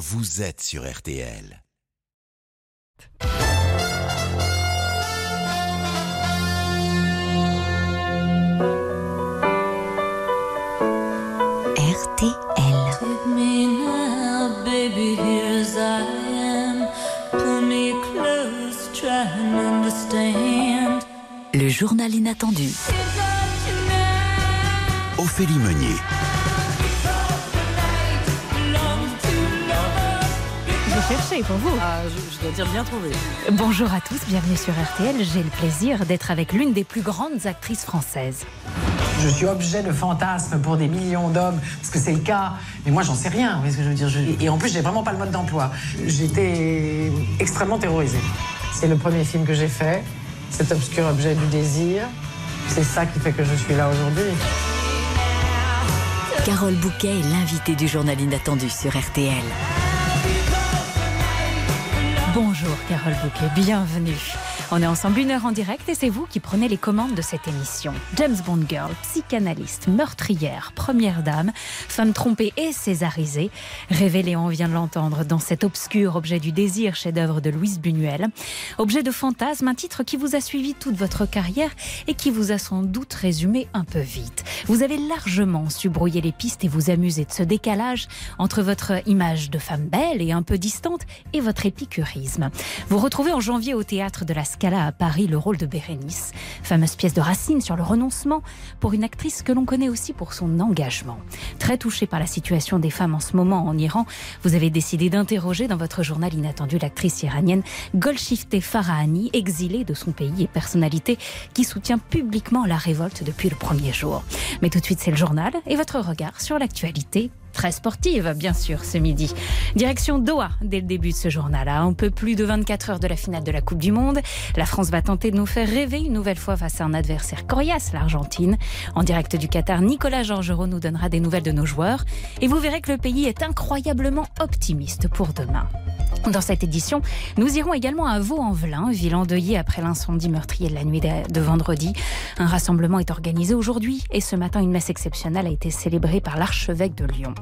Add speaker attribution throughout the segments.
Speaker 1: vous êtes sur RTL.
Speaker 2: RTL.
Speaker 3: Take me now, baby, here as I am. Pull me close, try and understand.
Speaker 2: Le journal inattendu.
Speaker 1: Ophélie Meunier.
Speaker 4: Cherchais pour vous.
Speaker 5: Ah, je, je dois dire bien trouvé.
Speaker 4: Bonjour à tous, bienvenue sur RTL. J'ai le plaisir d'être avec l'une des plus grandes actrices françaises.
Speaker 6: Je suis objet de fantasme pour des millions d'hommes, parce que c'est le cas. Mais moi, j'en sais rien. Vous voyez ce que je veux dire Je- Et en plus, j'ai vraiment pas le mode d'emploi. J'étais extrêmement terrorisée. C'est le premier film que j'ai fait, cet obscur objet du désir. C'est ça qui fait que je suis là aujourd'hui.
Speaker 2: Carole Bouquet est l'invitée du journal inattendu sur RTL.
Speaker 4: Bonjour Carole Bouquet, bienvenue. On est ensemble une heure en direct et c'est vous qui prenez les commandes de cette émission. James Bond Girl, psychanalyste, meurtrière, première dame, femme trompée et césarisée, révélée, on vient de l'entendre, dans cet obscur objet du désir, chef-d'œuvre de Louise Buñuel. Objet de fantasme, un titre qui vous a suivi toute votre carrière et qui vous a sans doute résumé un peu vite. Vous avez largement su brouiller les pistes et vous amuser de ce décalage entre votre image de femme belle et un peu distante et votre épicurisme. Vous retrouvez en janvier au théâtre de la Scala à Paris le rôle de Bérénice, fameuse pièce de Racine sur le renoncement pour une actrice que l'on connaît aussi pour son engagement. Très touchée par la situation des femmes en ce moment en Iran, vous avez décidé d'interroger dans votre journal inattendu l'actrice iranienne Golshifteh Farahani, exilée de son pays et personnalité qui soutient publiquement la révolte depuis le premier jour. Mais tout de suite, c'est le journal et votre regard sur l'actualité très sportive, bien sûr, ce midi. Direction Doha, dès le début de ce journal. À un peu plus de 24 heures de la finale de la Coupe du Monde, la France va tenter de nous faire rêver une nouvelle fois face à un adversaire coriace, l'Argentine. En direct du Qatar, Nicolas Georgerot nous donnera des nouvelles de nos joueurs. Et vous verrez que le pays est incroyablement optimiste pour demain. Dans cette édition, nous irons également à Vaux-en-Velin, ville endeuillée après l'incendie meurtrier de la nuit de vendredi. Un rassemblement est organisé aujourd'hui et ce matin, une messe exceptionnelle a été célébrée par l'archevêque de Lyon.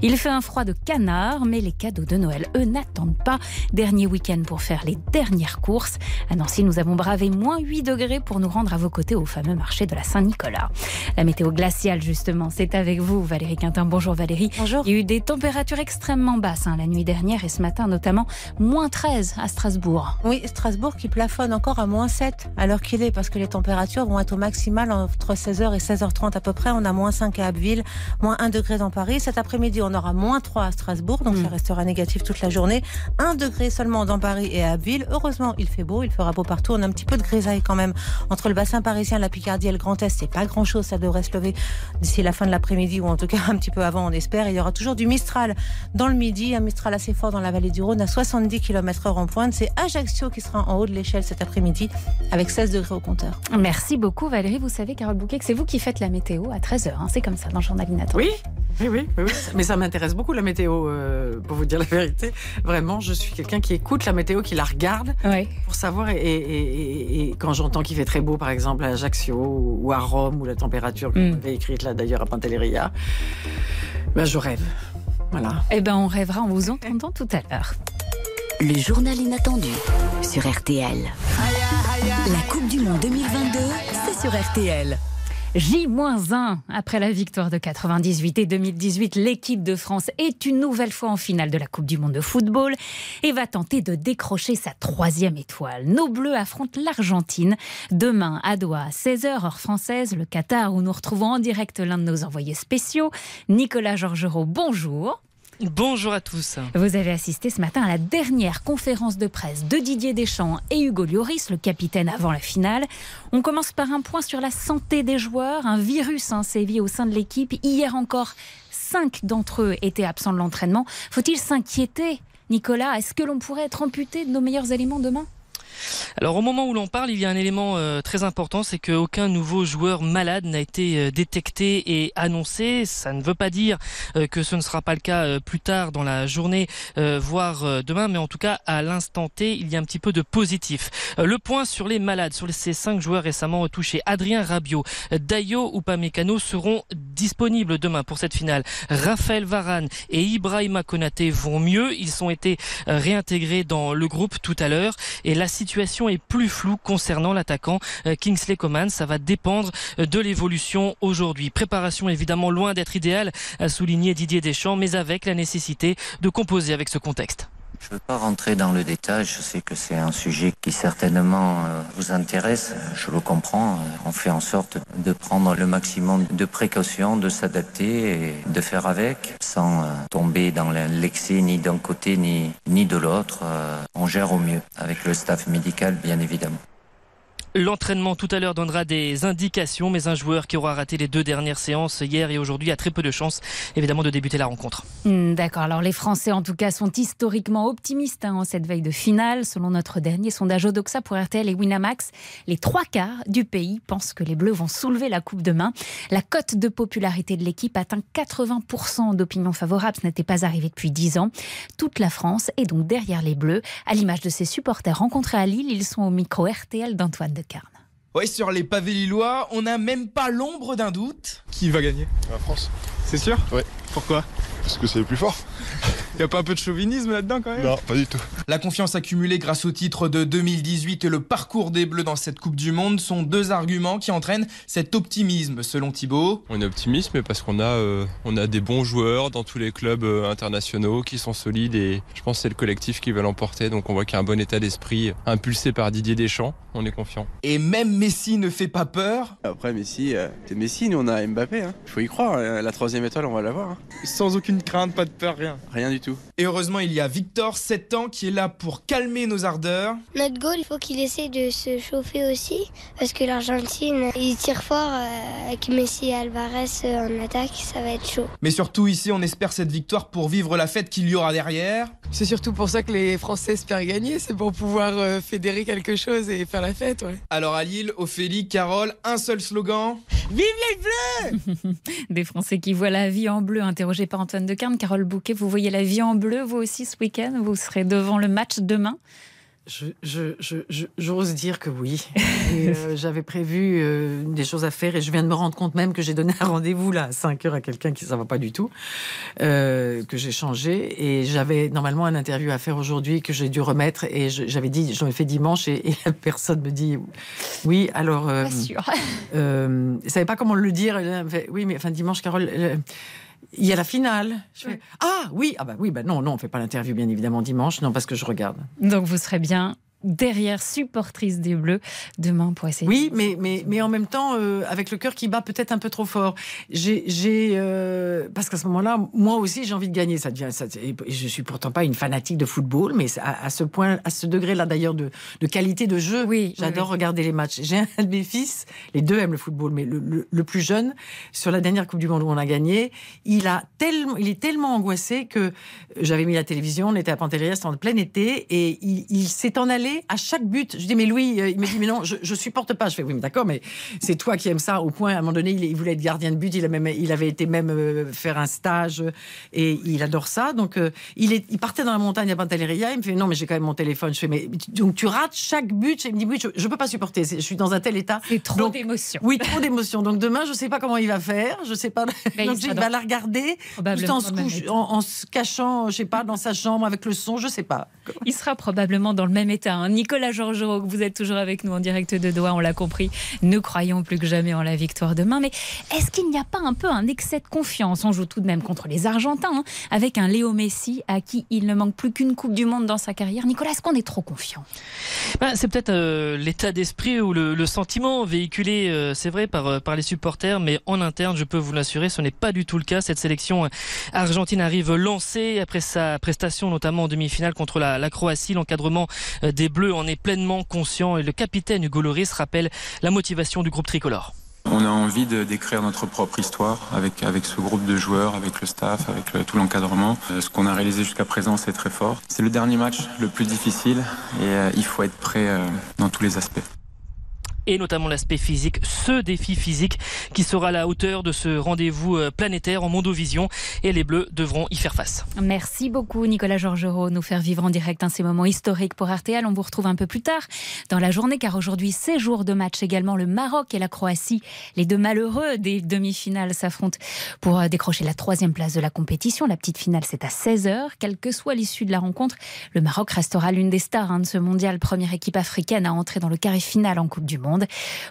Speaker 4: Il fait un froid de canard, mais les cadeaux de Noël, eux, n'attendent pas. Dernier week-end pour faire les dernières courses. À Nancy, nous avons bravé moins 8 degrés pour nous rendre à vos côtés au fameux marché de la Saint-Nicolas. La météo glaciale, justement, c'est avec vous, Valérie Quintin. Bonjour Valérie.
Speaker 5: Bonjour.
Speaker 4: Il y a eu des températures extrêmement basses hein, la nuit dernière et ce matin, notamment moins 13 à Strasbourg.
Speaker 5: Oui, Strasbourg qui plafonne encore à moins 7 à l'heure qu'il est parce que les températures vont être au maximal entre 16h et 16h30 à peu près. On a moins 5 à Abbeville, moins 1 degré dans Paris. Cet après-midi, on aura moins 3 à Strasbourg, donc
Speaker 4: Mm.
Speaker 5: ça restera négatif toute la journée. 1 degré seulement dans Paris et à Abbeville. Heureusement, il fait beau, il fera beau partout. On a un petit peu de grisaille quand même entre le bassin parisien, la Picardie et le Grand Est. C'est pas grand-chose, ça devrait se lever d'ici la fin de l'après-midi ou en tout cas un petit peu avant, on espère. Il y aura toujours du Mistral dans le midi, un Mistral assez fort dans la vallée du Rhône à 70 km/h en pointe. C'est Ajaccio qui sera en haut de l'échelle cet après-midi avec 16 degrés au compteur.
Speaker 4: Merci beaucoup Valérie. Vous savez, Carole Bouquet, que c'est vous qui faites la météo à 13h. c'est comme ça dans le journal inattendu.
Speaker 7: Oui, oui, oui, oui, mais ça m'intéresse beaucoup la météo, euh, pour vous dire la vérité. Vraiment, je suis quelqu'un qui écoute la météo, qui la regarde pour savoir. Et, et- et- et quand j'entends qu'il fait très beau, par exemple à Ajaccio ou à Rome, où la température que
Speaker 4: Mm.
Speaker 7: vous avez écrite là d'ailleurs à Pantelleria, ben je rêve. Voilà.
Speaker 4: Eh ben, on rêvera en vous entendant tout à l'heure.
Speaker 2: Le journal inattendu sur RTL. La Coupe du Monde 2022, c'est sur RTL.
Speaker 4: J-1 après la victoire de 98 et 2018, l'équipe de France est une nouvelle fois en finale de la Coupe du Monde de football et va tenter de décrocher sa troisième étoile. Nos Bleus affrontent l'Argentine demain à Doha, à 16h heure française, le Qatar où nous retrouvons en direct l'un de nos envoyés spéciaux, Nicolas Georgerot. Bonjour.
Speaker 8: Bonjour à tous.
Speaker 4: Vous avez assisté ce matin à la dernière conférence de presse de Didier Deschamps et Hugo Lloris, le capitaine avant la finale. On commence par un point sur la santé des joueurs. Un virus hein, sévit au sein de l'équipe. Hier encore, cinq d'entre eux étaient absents de l'entraînement. Faut-il s'inquiéter Nicolas, est-ce que l'on pourrait être amputé de nos meilleurs éléments demain?
Speaker 8: Alors au moment où l'on parle, il y a un élément euh, très important, c'est qu'aucun nouveau joueur malade n'a été euh, détecté et annoncé. Ça ne veut pas dire euh, que ce ne sera pas le cas plus tard dans la journée, voire demain, mais en tout cas à l'instant T, il y a un petit peu de positif. le point sur les malades, sur ces cinq joueurs récemment touchés, Adrien Rabiot, Dayo Upamecano seront disponibles demain pour cette finale. Raphaël Varane et Ibrahima Konaté vont mieux. Ils ont été réintégrés dans le groupe tout à l'heure et la situation est plus floue concernant l'attaquant euh, Kingsley Coman. Ça va dépendre euh, de l'évolution aujourd'hui. Préparation évidemment loin d'être idéale, a souligné Didier Deschamps, mais avec la nécessité de composer avec ce contexte.
Speaker 9: Je ne veux pas rentrer dans le détail, je sais que c'est un sujet qui certainement euh, vous intéresse, je le comprends. On fait en sorte de prendre le maximum de précautions, de s'adapter et de faire avec, sans euh, tomber dans l'excès ni d'un côté ni, ni de l'autre. Euh, on gère au mieux avec le staff médical, bien évidemment.
Speaker 8: L'entraînement tout à l'heure donnera des indications, mais un joueur qui aura raté les deux dernières séances hier et aujourd'hui a très peu de chances évidemment de débuter la rencontre.
Speaker 4: Hmm, d'accord, alors les Français en tout cas sont historiquement optimistes hein, en cette veille de finale. Selon notre dernier sondage Odoxa pour RTL et Winamax, les trois quarts du pays pensent que les Bleus vont soulever la coupe demain. La cote de popularité de l'équipe atteint 80% d'opinion favorable, ce n'était pas arrivé depuis 10 ans. Toute la France est donc derrière les Bleus. À l'image de ses supporters rencontrés à Lille, ils sont au micro RTL d'Antoine
Speaker 10: oui, sur les pavés lillois, on n'a même pas l'ombre d'un doute.
Speaker 11: Qui va gagner? La France.
Speaker 10: C'est sûr?
Speaker 11: Ouais.
Speaker 10: Pourquoi?
Speaker 11: Parce que c'est le plus fort.
Speaker 10: Y a pas un peu de chauvinisme là-dedans quand même?
Speaker 11: Non, pas du tout.
Speaker 10: La confiance accumulée grâce au titre de 2018 et le parcours des Bleus dans cette Coupe du Monde sont deux arguments qui entraînent cet optimisme, selon Thibaut.
Speaker 12: On est optimiste, parce qu'on a, euh, on a des bons joueurs dans tous les clubs euh, internationaux qui sont solides et je pense que c'est le collectif qui va l'emporter. Donc on voit qu'il y a un bon état d'esprit impulsé par Didier Deschamps. On est confiant.
Speaker 10: Et même Messi ne fait pas peur.
Speaker 13: Après Messi, euh, c'est Messi, nous on a Mbappé. Il hein. faut y croire. La troisième étoile, on va l'avoir. Hein.
Speaker 10: Sans aucune crainte, pas de peur, rien.
Speaker 13: Rien du tout.
Speaker 10: Et heureusement, il y a Victor, 7 ans, qui est là pour calmer nos ardeurs.
Speaker 14: Notre goal, il faut qu'il essaie de se chauffer aussi, parce que l'Argentine, il tire fort euh, avec Messi et Alvarez euh, en attaque, ça va être chaud.
Speaker 10: Mais surtout ici, on espère cette victoire pour vivre la fête qu'il y aura derrière.
Speaker 7: C'est surtout pour ça que les Français espèrent gagner, c'est pour pouvoir euh, fédérer quelque chose et faire la fête, ouais.
Speaker 10: Alors à Lille, Ophélie, Carole, un seul slogan.
Speaker 7: Vive les Bleus
Speaker 4: Des Français qui voient la vie en bleu, interrogé par Antoine Decarne. Carole Bouquet, vous voyez la vie en bleu, vous aussi, ce week-end? Vous serez devant le match demain?
Speaker 7: Je, j'ose dire que oui. Euh, j'avais prévu euh, des choses à faire et je viens de me rendre compte même que j'ai donné un rendez-vous là à 5 heures à quelqu'un qui ne va pas du tout, euh, que j'ai changé et j'avais normalement un interview à faire aujourd'hui que j'ai dû remettre et j'avais dit j'en ai fait dimanche et, la personne me dit oui alors.
Speaker 4: pas sûr.
Speaker 7: ne savais pas comment le dire. Oui mais enfin dimanche Carole il y a la finale. ah oui, ah bah oui, bah non, non, on fait pas l'interview bien évidemment dimanche, non parce que je regarde.
Speaker 4: Donc vous serez bien derrière, supportrice des Bleus, demain pour essayer.
Speaker 7: Oui, mais, mais, mais en même temps, euh, avec le cœur qui bat peut-être un peu trop fort. J'ai, euh, parce qu'à ce moment-là, moi aussi, j'ai envie de gagner. Ça devient, ça, je suis pourtant pas une fanatique de football, mais à, ce point, à ce degré-là d'ailleurs de, de, qualité de jeu,
Speaker 4: oui,
Speaker 7: j'adore regarder les matchs. J'ai un de mes fils, les deux aiment le football, mais le, le, plus jeune, sur la dernière Coupe du Monde où on a gagné, il a tellement, il est tellement angoissé que j'avais mis la télévision, on était à Pantelleria, en plein été, et il, il s'est en allé à chaque but. Je dis, mais Louis, euh, il me dit, mais non, je, je supporte pas. Je fais, oui, mais d'accord, mais c'est toi qui aimes ça. Au point, à un moment donné, il, voulait être gardien de but. Il, a même, il avait été même euh, faire un stage et il adore ça. Donc, euh, il, est, il partait dans la montagne à Pantelleria. Il me fait, non, mais j'ai quand même mon téléphone. Je fais, mais donc tu rates chaque but. Il me dit, oui, je, ne peux pas supporter. Je suis dans un tel état.
Speaker 4: C'est trop d'émotions.
Speaker 7: Oui, trop d'émotions. Donc demain, je sais pas comment il va faire. Je sais pas. donc, il va la regarder tout en se, en, se cachant, je sais pas, dans sa chambre avec le son. Je sais pas.
Speaker 4: Il sera probablement dans le même état. Hein. Nicolas Georgerot, vous êtes toujours avec nous en direct de Doha, on l'a compris. Nous croyons plus que jamais en la victoire demain. Mais est-ce qu'il n'y a pas un peu un excès de confiance? On joue tout de même contre les Argentins, hein, avec un Léo Messi à qui il ne manque plus qu'une Coupe du Monde dans sa carrière. Nicolas, est-ce qu'on est trop confiant?
Speaker 8: Ben, C'est peut-être euh, l'état d'esprit ou le, sentiment véhiculé, euh, c'est vrai, par, euh, par les supporters, mais en interne, je peux vous l'assurer, ce n'est pas du tout le cas. Cette sélection argentine arrive lancée après sa prestation, notamment en demi-finale contre la, la Croatie. L'encadrement des Bleus en est pleinement conscient et le capitaine Hugo Loris rappelle la motivation du groupe tricolore.
Speaker 15: On a envie de d'écrire notre propre histoire avec, ce groupe de joueurs, avec le staff, avec tout l'encadrement. Euh, ce qu'on a réalisé jusqu'à présent, c'est très fort. C'est le dernier match le plus difficile et euh, il faut être prêt euh, dans tous les aspects.
Speaker 8: Et notamment l'aspect physique, ce défi physique qui sera à la hauteur de ce rendez-vous euh, planétaire en Mondovision et les Bleus devront y faire face.
Speaker 4: Merci beaucoup Nicolas Georgerot, nous faire vivre en direct un ces moments historiques pour RTL. On vous retrouve un peu plus tard dans la journée car aujourd'hui c'est jour de match également le Maroc et la Croatie. Les deux malheureux des demi-finales s'affrontent pour euh, décrocher la troisième place de la compétition. La petite finale c'est à 16h. Quelle que soit l'issue de la rencontre, le Maroc restera l'une des stars hein, de ce mondial, première équipe africaine à entrer dans le carré final en Coupe du Monde.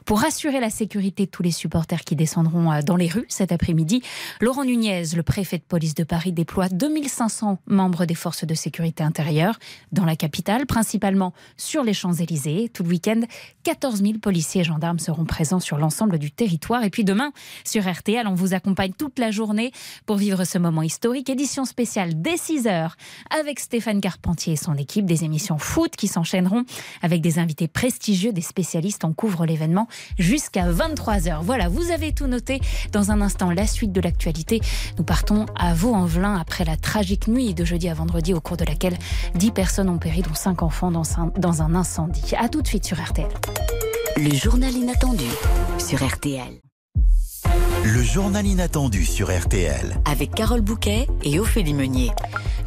Speaker 4: Pour assurer la sécurité de tous les supporters qui descendront euh, dans les rues cet après-midi, Laurent Nunez, le préfet de police de Paris, déploie 2500 membres des forces de sécurité intérieure dans la capitale, principalement sur les Champs-Élysées. Tout le week-end, 14 000 policiers et gendarmes seront présents sur l'ensemble du territoire. Et puis demain, sur RTL, on vous accompagne toute la journée pour vivre ce moment historique. Édition spéciale dès 6 heures avec Stéphane Carpentier et son équipe. Des émissions foot qui s'enchaîneront avec des invités prestigieux, des spécialistes. On couvre l'événement jusqu'à 23h. Voilà, vous avez tout noté. Dans un instant, la suite de l'actualité. Nous partons à Vaux-en-Velin après la tragique nuit de jeudi à vendredi au cours de laquelle 10 personnes ont péri, dont 5 enfants dans un, incendie. A tout de suite sur RTL.
Speaker 2: Le journal inattendu sur RTL.
Speaker 1: Le journal inattendu sur RTL.
Speaker 2: Avec Carole Bouquet et Ophélie Meunier.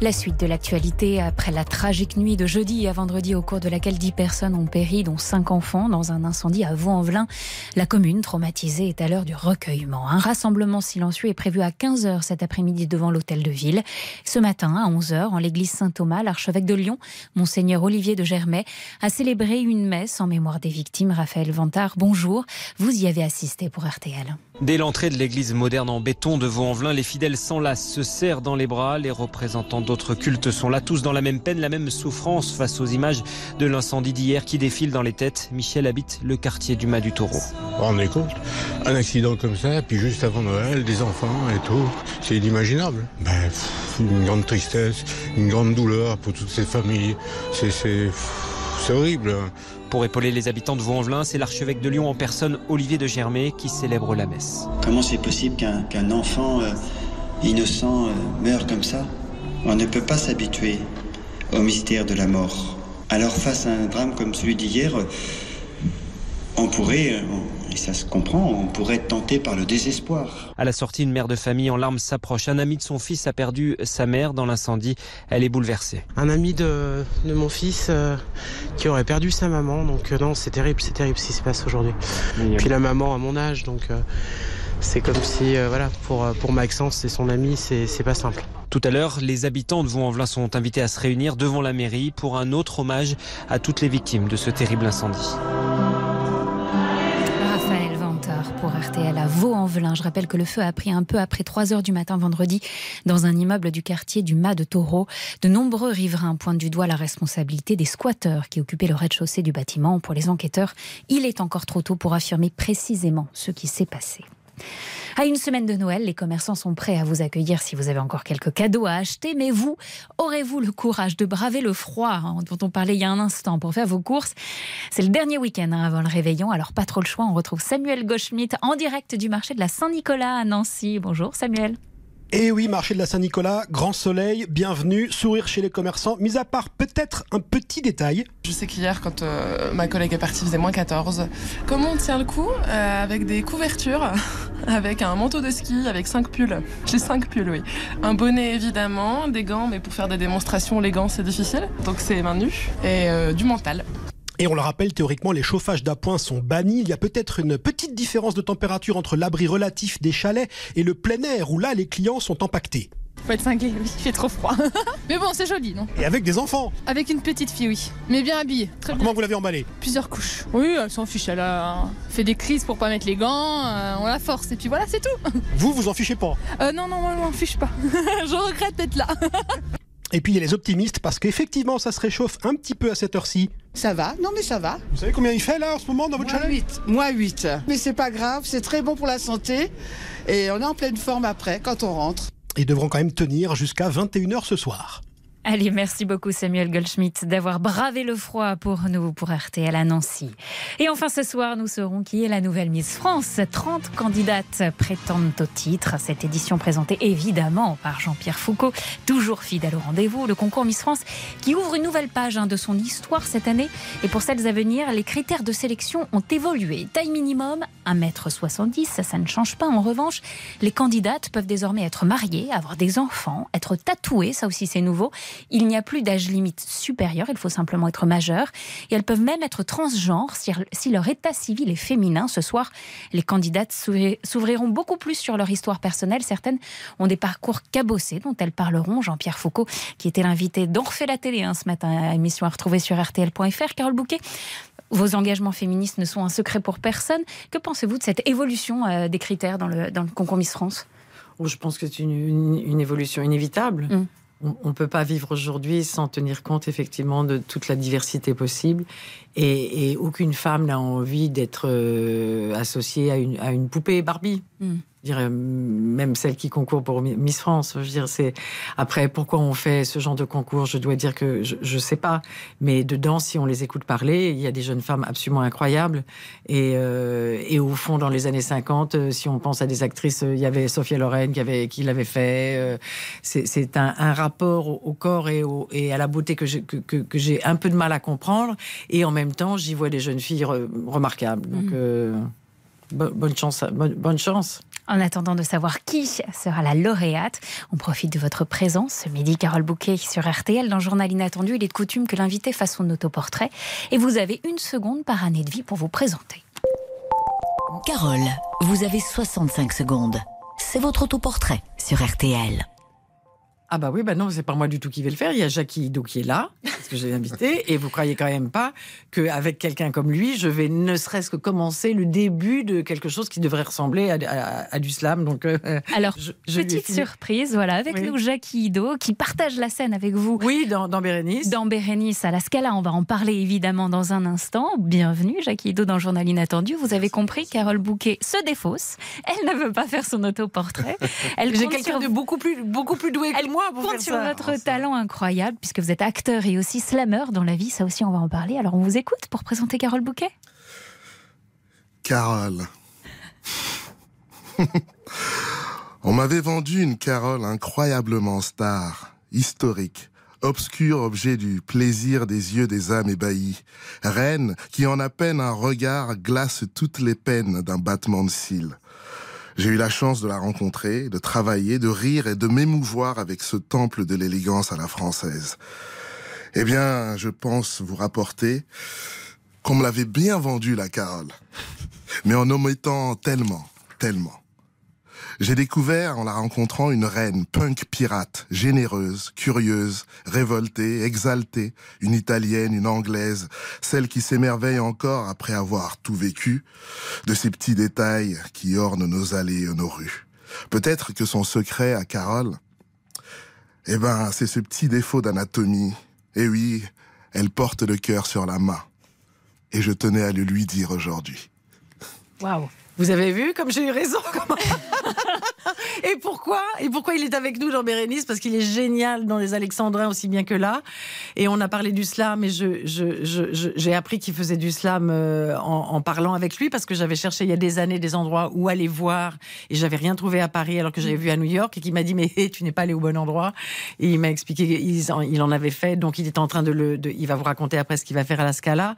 Speaker 4: La suite de l'actualité après la tragique nuit de jeudi à vendredi au cours de laquelle 10 personnes ont péri, dont 5 enfants, dans un incendie à Vaux-en-Velin. La commune traumatisée est à l'heure du recueillement. Un rassemblement silencieux est prévu à 15h cet après-midi devant l'hôtel de ville. Ce matin, à 11h, en l'église Saint-Thomas, l'archevêque de Lyon, Monseigneur Olivier de Germay, a célébré une messe en mémoire des victimes. Raphaël Vantard, bonjour. Vous y avez assisté pour RTL.
Speaker 16: Dès l'entrée l'église moderne en béton de Vaux-en-Velin, les fidèles s'enlacent, se serrent dans les bras. Les représentants d'autres cultes sont là, tous dans la même peine, la même souffrance face aux images de l'incendie d'hier qui défilent dans les têtes. Michel habite le quartier du Mas du Taureau.
Speaker 17: Vous rendez compte Un accident comme ça, puis juste avant Noël, des enfants et tout, c'est inimaginable. Ben, une grande tristesse, une grande douleur pour toutes ces familles. C'est, horrible.
Speaker 16: Pour épauler les habitants de Vaux-en-Velin, c'est l'archevêque de Lyon en personne, Olivier de Germay, qui célèbre la messe.
Speaker 18: Comment c'est possible qu'un enfant euh, innocent euh, meure comme ça? On ne peut pas s'habituer au mystère de la mort. Alors face à un drame comme celui d'hier, euh, on pourrait, et ça se comprend, on pourrait être tenté par le désespoir.
Speaker 16: À la sortie, une mère de famille en larmes s'approche. Un ami de son fils a perdu sa mère dans l'incendie. Elle est bouleversée.
Speaker 19: un ami de, de mon fils euh, qui aurait perdu sa maman. Donc euh, non, c'est terrible, c'est terrible ce qui se passe aujourd'hui. Puis la maman à mon âge, donc euh, c'est comme si, euh, voilà, pour, pour Maxence et son ami, c'est c'est pas simple.
Speaker 16: Tout à l'heure, les habitants de Vaux-en-Velin sont invités à se réunir devant la mairie pour un autre hommage à toutes les victimes de ce terrible incendie.
Speaker 4: RTL à Vaux-en-Velin. Je rappelle que le feu a pris un peu après 3 heures du matin vendredi dans un immeuble du quartier du Mas de Taureau. De nombreux riverains pointent du doigt la responsabilité des squatteurs qui occupaient le rez-de-chaussée du bâtiment. Pour les enquêteurs, il est encore trop tôt pour affirmer précisément ce qui s'est passé. À une semaine de Noël, les commerçants sont prêts à vous accueillir si vous avez encore quelques cadeaux à acheter. Mais vous, aurez-vous le courage de braver le froid hein, dont on parlait il y a un instant pour faire vos courses? C'est le dernier week-end hein, avant le réveillon, alors pas trop le choix. On retrouve Samuel Goschmidt en direct du marché de la Saint-Nicolas à Nancy. Bonjour Samuel.
Speaker 20: Et oui, marché de la Saint-Nicolas, grand soleil, bienvenue, sourire chez les commerçants, mis à part peut-être un petit détail.
Speaker 21: Je sais qu'hier, quand euh, ma collègue est partie, il faisait moins 14. Comment on tient le coup Euh, Avec des couvertures, avec un manteau de ski, avec 5 pulls? J'ai 5 pulls, oui. Un bonnet, évidemment, des gants, mais pour faire des démonstrations, les gants, c'est difficile. Donc c'est main nue. Et euh, du mental.
Speaker 20: Et on le rappelle, théoriquement, les chauffages d'appoint sont bannis. Il y a peut-être une petite différence de température entre l'abri relatif des chalets et le plein air, où là, les clients sont empaquetés.
Speaker 22: Faut être cinglé, oui, il fait trop froid. Mais bon, c'est joli, non?
Speaker 20: Et avec des enfants.
Speaker 22: Avec une petite fille, oui. Mais bien habillée, très bien.
Speaker 20: Comment vous l'avez emballé
Speaker 22: Plusieurs couches. Oui, elle s'en fiche, elle a fait des crises pour pas mettre les gants, euh, on la force, et puis voilà, c'est tout.
Speaker 20: Vous, vous en fichez pas?
Speaker 22: Euh, non, non, moi, je m'en fiche pas. je regrette d'être là.
Speaker 20: Et puis il y a les optimistes, parce qu'effectivement, ça se réchauffe un petit peu à cette heure-ci.
Speaker 23: Ça va, non mais ça va.
Speaker 20: Vous savez combien il fait là en ce moment dans votre chalet
Speaker 23: 8, moins 8. Mais c'est pas grave, c'est très bon pour la santé et on est en pleine forme après quand on rentre.
Speaker 20: Ils devront quand même tenir jusqu'à 21h ce soir.
Speaker 4: Allez, merci beaucoup Samuel Goldschmidt d'avoir bravé le froid pour nous, pour RTL à Nancy. Et enfin ce soir, nous saurons qui est la nouvelle Miss France. 30 candidates prétendent au titre. Cette édition présentée évidemment par Jean-Pierre Foucault, toujours fidèle au rendez-vous. Le concours Miss France qui ouvre une nouvelle page hein, de son histoire cette année. Et pour celles à venir, les critères de sélection ont évolué. Taille minimum, 1m70, ça, ça ne change pas. En revanche, les candidates peuvent désormais être mariées, avoir des enfants, être tatouées, ça aussi c'est nouveau il n'y a plus d'âge limite supérieur, il faut simplement être majeur. Et elles peuvent même être transgenres si leur état civil est féminin. Ce soir, les candidates s'ouvriront beaucoup plus sur leur histoire personnelle. Certaines ont des parcours cabossés dont elles parleront. Jean-Pierre Foucault, qui était l'invité refait la télé hein, ce matin, émission à retrouver sur RTL.fr. Carole Bouquet, vos engagements féministes ne sont un secret pour personne. Que pensez-vous de cette évolution euh, des critères dans le, dans le concours Miss France?
Speaker 7: Oh, Je pense que c'est une, évolution inévitable. Mmh on ne peut pas vivre aujourd'hui sans tenir compte effectivement de toute la diversité possible. Et, aucune femme n'a envie d'être euh, associée à une, poupée Barbie. Mm dirais, même celle qui concourt pour Miss France. Je dire, c'est après pourquoi on fait ce genre de concours? Je dois dire que je, je sais pas, mais dedans, si on les écoute parler, il y a des jeunes femmes absolument incroyables. Et, euh, et au fond, dans les années 50, euh, si on pense à des actrices, euh, il y avait Sophia Loren qui avait qui l'avait fait. Euh, c'est un, un, rapport au, corps et, au, et à la beauté que j'ai que, que, j'ai un peu de mal à comprendre. Et en même temps, j'y vois des jeunes filles remarquables. Donc mmh. euh, bonne chance, bonne chance.
Speaker 4: En attendant de savoir qui sera la lauréate, on profite de votre présence ce midi, Carole Bouquet, sur RTL. Dans Journal Inattendu, il est de coutume que l'invité fasse son autoportrait. Et vous avez une seconde par année de vie pour vous présenter.
Speaker 2: Carole, vous avez 65 secondes. C'est votre autoportrait sur RTL.
Speaker 7: Ah bah oui, bah non, c'est pas moi du tout qui vais le faire. Il y a Jackie Hido qui est là, parce que j'ai invité, et vous croyez quand même pas qu'avec quelqu'un comme lui, je vais ne serait-ce que commencer le début de quelque chose qui devrait ressembler à, du slam. Donc, euh,
Speaker 4: alors petite surprise, voilà, avec nous Jackie Hido qui partage la scène avec vous.
Speaker 7: Oui, dans, dans Bérénice.
Speaker 4: Dans Bérénice à la Scala, on va en parler évidemment dans un instant. Bienvenue Jackie Hido dans Journal Inattendu. Vous avez compris, Carole Bouquet se défausse. Elle ne veut pas faire son autoportrait.
Speaker 7: J'ai quelqu'un de beaucoup plus beaucoup plus doué que moi
Speaker 4: compte sur votre talent incroyable, puisque vous êtes acteur et aussi slammer dans la vie. Ça aussi, on va en parler. Alors, on vous écoute pour présenter Carole Bouquet
Speaker 24: Carole. on m'avait vendu une Carole incroyablement star, historique obscur objet du plaisir des yeux des âmes ébahies, reine qui en à peine un regard glace toutes les peines d'un battement de cils. J'ai eu la chance de la rencontrer, de travailler, de rire et de m'émouvoir avec ce temple de l'élégance à la française. Eh bien, je pense vous rapporter qu'on me l'avait bien vendu, la Carole. Mais en omettant tellement, tellement. J'ai découvert en la rencontrant une reine punk pirate, généreuse, curieuse, révoltée, exaltée, une italienne, une anglaise, celle qui s'émerveille encore après avoir tout vécu, de ces petits détails qui ornent nos allées et nos rues. Peut-être que son secret à Carole, eh ben, c'est ce petit défaut d'anatomie. Et oui, elle porte le cœur sur la main. Et je tenais à le lui dire aujourd'hui.
Speaker 7: Waouh vous avez vu comme j'ai eu raison Et pourquoi Et pourquoi il est avec nous dans Bérénice Parce qu'il est génial dans les Alexandrins aussi bien que là. Et on a parlé du slam et je, j'ai appris qu'il faisait du slam euh, en, parlant avec lui parce que j'avais cherché il y a des années des endroits où aller voir et j'avais rien trouvé à Paris alors que j'avais vu à New York et qui m'a dit mais tu n'es pas allé au bon endroit. Et il m'a expliqué qu'il en, il en avait fait donc il est en train de le, il va vous raconter après ce qu'il va faire à la Scala.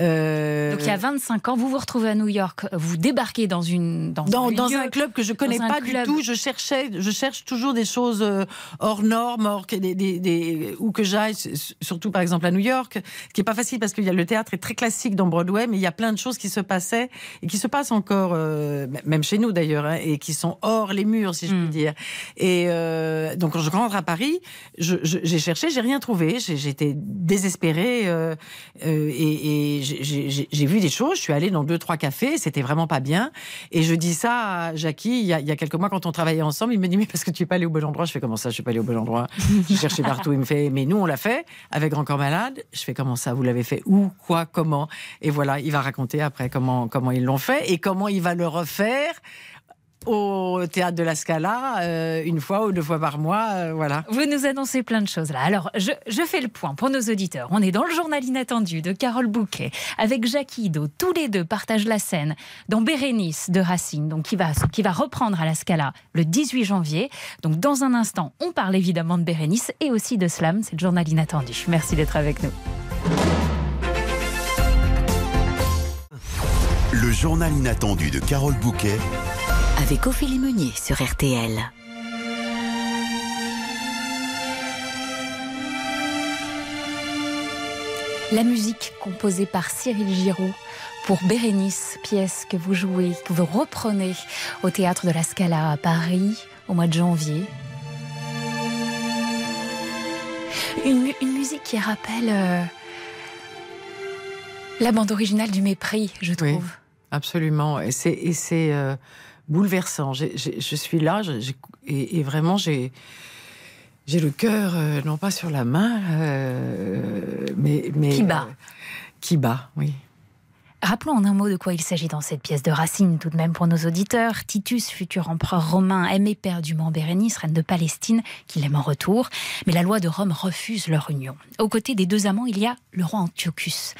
Speaker 4: Euh, donc il y a 25 ans, vous vous retrouvez à New York, vous débarquez dans une
Speaker 7: dans, dans, un, club que je connais pas du tout. Je cherchais, je cherche toujours des choses euh, hors normes, hors des, des, des où que j'aille, surtout par exemple à New York, ce qui est pas facile parce a le théâtre est très classique dans Broadway, mais il y a plein de choses qui se passaient et qui se passent encore, euh, même chez nous d'ailleurs, hein, et qui sont hors les murs, si je puis hmm. dire. Et euh, donc quand je rentre à Paris, j'ai cherché, j'ai rien trouvé, j'étais désespérée euh, et, et j'ai vu des choses. Je suis allée dans deux trois cafés, c'était vraiment pas bien. Et je dis ça à Jackie il y, a, il y a quelques mois quand on travaillait ensemble. Il me dit mais parce que tu es pas allé au bon endroit. Je fais comment ça Je suis pas allé au bon endroit? Je cherchais partout. Il me fait mais nous on l'a fait avec Grand Corps Malade. Je fais comment ça Vous l'avez fait où Quoi Comment? Et voilà, il va raconter après comment comment ils l'ont fait et comment il va le refaire au théâtre de la Scala euh, une fois ou deux fois par mois. euh, voilà.
Speaker 4: Vous nous annoncez plein de choses là. Alors, je, je fais le point pour nos auditeurs. On est dans le journal inattendu de Carole Bouquet avec Jacques Ido. Tous les deux partagent la scène dans Bérénice de Racine, donc qui va, qui va reprendre à la Scala le 18 janvier. Donc, dans un instant, on parle évidemment de Bérénice et aussi de Slam. C'est le journal inattendu. Merci d'être avec nous.
Speaker 1: Le journal inattendu de Carole Bouquet
Speaker 2: Avec Ophélie Meunier sur RTL.
Speaker 4: La musique composée par Cyril Giroud pour Bérénice, pièce que vous jouez, que vous reprenez au théâtre de la Scala à Paris au mois de janvier. Une, mu- une musique qui rappelle euh, la bande originale du mépris, je trouve.
Speaker 7: Oui, absolument. Et c'est bouleversant. Je suis là, et vraiment j'ai j'ai le cœur euh, non pas sur la main, euh, mais mais
Speaker 4: Qui bat.
Speaker 7: euh, qui bat, oui.
Speaker 4: Rappelons en un mot de quoi il s'agit dans cette pièce de Racine, tout de même pour nos auditeurs. Titus, futur empereur romain, aime éperdument Bérénice, reine de Palestine, qu'il aime en retour. Mais la loi de Rome refuse leur union. Aux côtés des deux amants, il y a le roi Antiochus,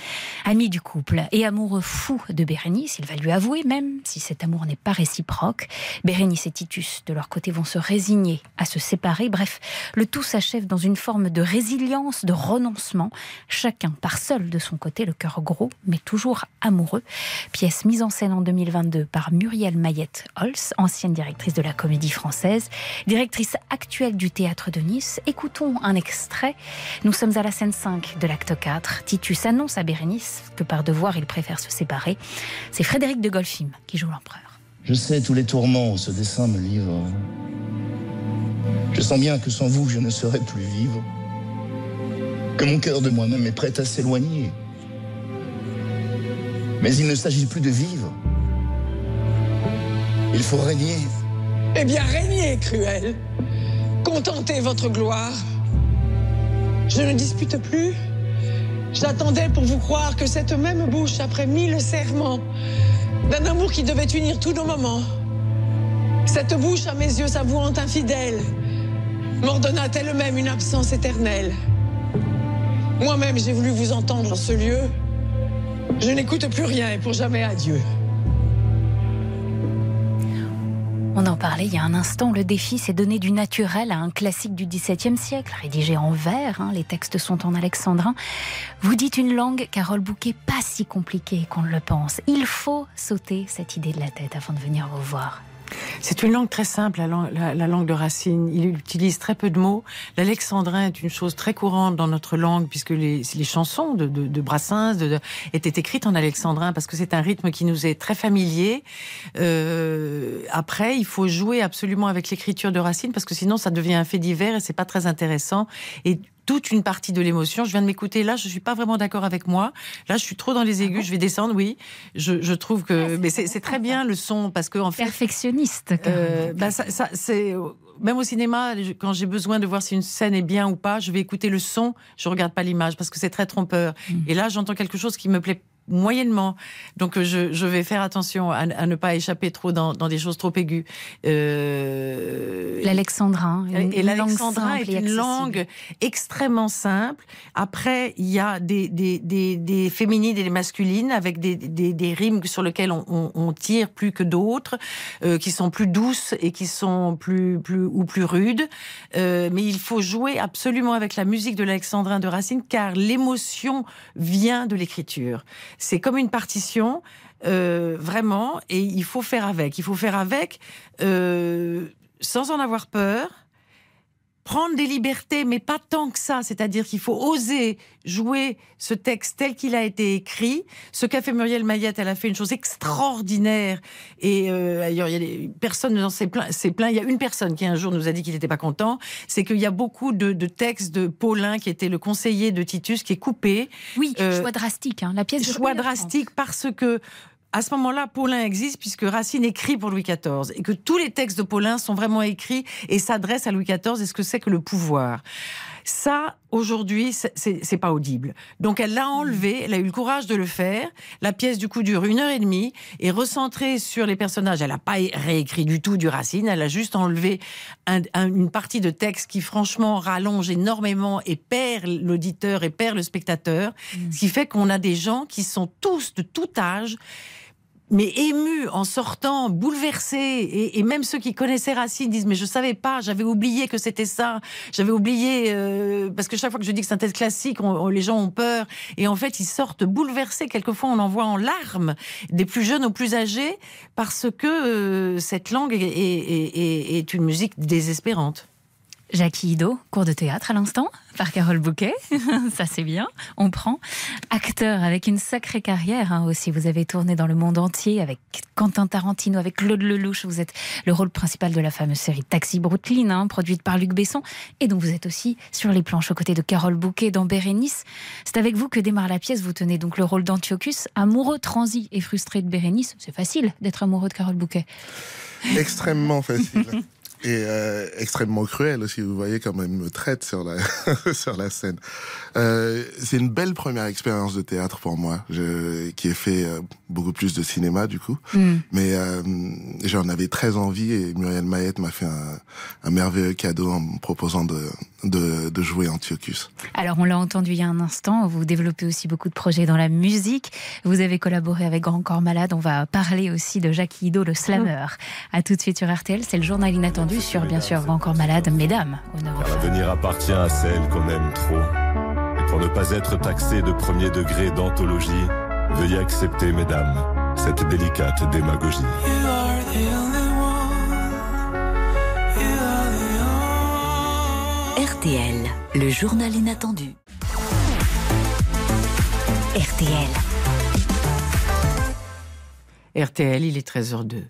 Speaker 4: ami du couple et amoureux fou de Bérénice. Il va lui avouer, même si cet amour n'est pas réciproque. Bérénice et Titus, de leur côté, vont se résigner à se séparer. Bref, le tout s'achève dans une forme de résilience, de renoncement. Chacun part seul de son côté, le cœur gros, mais toujours amoureux. Pièce mise en scène en 2022 par Muriel Mayette Holz, ancienne directrice de la Comédie Française, directrice actuelle du Théâtre de Nice. Écoutons un extrait. Nous sommes à la scène 5 de l'acte 4. Titus annonce à Bérénice que par devoir, il préfère se séparer. C'est Frédéric de Golfim qui joue l'empereur.
Speaker 25: Je sais tous les tourments où ce dessin me livre. Je sens bien que sans vous, je ne saurais plus vivre. Que mon cœur de moi-même est prêt à s'éloigner. Mais il ne s'agit plus de vivre. Il faut régner.
Speaker 26: Eh bien, régnez, cruel. Contentez votre gloire. Je ne dispute plus. J'attendais pour vous croire que cette même bouche, après mille serments, d'un amour qui devait unir tous nos moments, cette bouche, à mes yeux s'avouant infidèle, m'ordonna elle-même une absence éternelle. Moi-même, j'ai voulu vous entendre en ce lieu. Je n'écoute plus rien et pour jamais adieu.
Speaker 4: On en parlait il y a un instant, le défi c'est donner du naturel à un classique du XVIIe siècle, rédigé en vers, hein, les textes sont en alexandrin. Vous dites une langue, Carole Bouquet, pas si compliquée qu'on le pense. Il faut sauter cette idée de la tête avant de venir vous voir.
Speaker 7: C'est une langue très simple, la langue, la- la langue de Racine. Il utilise très peu de mots. L'alexandrin est une chose très courante dans notre langue, puisque les, chansons de, de, Brassens étaient écrites en alexandrin, parce que c'est un rythme qui nous est très familier. Euh, après, il faut jouer absolument avec l'écriture de Racine, parce que sinon ça devient un fait divers et c'est pas très intéressant. Toute une partie de l'émotion. Je viens de m'écouter là, je suis pas vraiment d'accord avec moi. Là, je suis trop dans les aigus, je vais descendre, oui. Je, je trouve que, mais c'est très bien le son parce que en fait,
Speaker 4: perfectionniste.
Speaker 7: Euh, bah, ça, ça, c'est même au cinéma quand j'ai besoin de voir si une scène est bien ou pas, je vais écouter le son, je regarde pas l'image parce que c'est très trompeur. Et là, j'entends quelque chose qui me plaît moyennement. Donc euh, je, je vais faire attention à, à ne pas échapper trop dans, dans des choses trop aiguës. Euh,
Speaker 4: L'alexandrin,
Speaker 7: et l'alexandrin
Speaker 4: simple
Speaker 7: est une langue extrêmement simple. Après, il y a des, des, des, des féminines et des masculines avec des, des, des rimes sur lesquelles on, on, on tire plus que d'autres, euh, qui sont plus douces et qui sont plus, plus ou plus rudes. Euh, mais il faut jouer absolument avec la musique de l'alexandrin de Racine car l'émotion vient de l'écriture. C'est comme une partition. euh, vraiment, et il faut faire avec. Il faut faire avec euh, sans en avoir peur, prendre des libertés, mais pas tant que ça. C'est-à-dire qu'il faut oser jouer ce texte tel qu'il a été écrit. Ce qu'a fait Muriel Mayette, elle a fait une chose extraordinaire. Et euh, d'ailleurs, il y a des personnes dans ces plein. Il y a une personne qui un jour nous a dit qu'il n'était pas content. C'est qu'il y a beaucoup de, de textes de Paulin, qui était le conseiller de Titus, qui est coupé.
Speaker 4: Oui, choix drastique. Hein. La pièce de
Speaker 7: choix drastique parce que à ce moment-là, Paulin existe puisque Racine écrit pour Louis XIV et que tous les textes de Paulin sont vraiment écrits et s'adressent à Louis XIV et ce que c'est que le pouvoir. Ça, aujourd'hui, c'est pas audible. Donc elle l'a enlevé, elle a eu le courage de le faire. La pièce, du coup, dure une heure et demie et recentrée sur les personnages. Elle n'a pas réécrit du tout du Racine, elle a juste enlevé une partie de texte qui, franchement, rallonge énormément et perd l'auditeur et perd le spectateur. Mm. Ce qui fait qu'on a des gens qui sont tous de tout âge mais ému en sortant, bouleversé, et, même ceux qui connaissaient Racine disent mais je savais pas, j'avais oublié que c'était ça, j'avais oublié euh, parce que chaque fois que je dis que c'est un texte classique, les gens ont peur, et en fait ils sortent bouleversés. Quelquefois on en voit en larmes, des plus jeunes aux plus âgés, parce que euh, cette langue est une musique désespérante.
Speaker 4: Jackie Ido, cours de théâtre à l'instant, par Carole Bouquet. Ça, c'est bien. On prend. Acteur avec une sacrée carrière hein, aussi. Vous avez tourné dans le monde entier avec Quentin Tarantino, avec Claude Lelouch. Vous êtes le rôle principal de la fameuse série Taxi Brooklyn, hein, produite par Luc Besson. Et donc, vous êtes aussi sur les planches aux côtés de Carole Bouquet dans Bérénice. C'est avec vous que démarre la pièce. Vous tenez donc le rôle d'Antiochus, amoureux, transi et frustré de Bérénice. C'est facile d'être amoureux de Carole Bouquet.
Speaker 24: Extrêmement facile. et euh, extrêmement cruel aussi. Vous voyez comment elle me traite sur la sur la scène. Euh, c'est une belle première expérience de théâtre pour moi, je, qui ai fait euh, beaucoup plus de cinéma du coup. Mm. Mais euh, j'en avais très envie et Muriel Mayette m'a fait un, un, merveilleux cadeau en me proposant de, de, de jouer Antiochus.
Speaker 4: Alors on l'a entendu il y a un instant, vous développez aussi beaucoup de projets dans la musique. Vous avez collaboré avec Grand Corps Malade. On va parler aussi de Jacques Ido, le slammer. Mm. À tout de suite sur RTL, c'est le journal inattendu sur, bien sûr, encore malade, mesdames.
Speaker 27: L'avenir appartient à celle qu'on aime trop. Et pour ne pas être taxé de premier degré d'anthologie, veuillez accepter, mesdames, cette délicate démagogie.
Speaker 2: RTL, le journal inattendu. RTL.
Speaker 7: RTL, il est 13h02.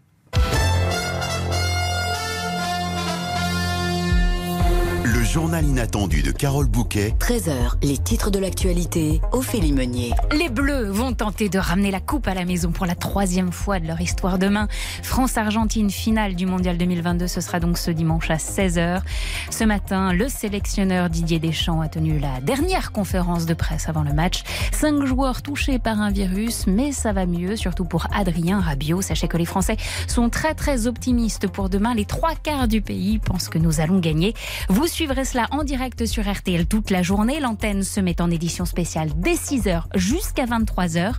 Speaker 1: Journal inattendu de Carole Bouquet.
Speaker 2: 13h, les titres de l'actualité, Ophélie Meunier.
Speaker 4: Les Bleus vont tenter de ramener la coupe à la maison pour la troisième fois de leur histoire demain. France-Argentine, finale du Mondial 2022, ce sera donc ce dimanche à 16h. Ce matin, le sélectionneur Didier Deschamps a tenu la dernière conférence de presse avant le match. Cinq joueurs touchés par un virus, mais ça va mieux, surtout pour Adrien Rabiot. Sachez que les Français sont très très optimistes pour demain. Les trois quarts du pays pensent que nous allons gagner. Vous suivrez cela en direct sur RTL toute la journée. L'antenne se met en édition spéciale dès 6h jusqu'à 23h.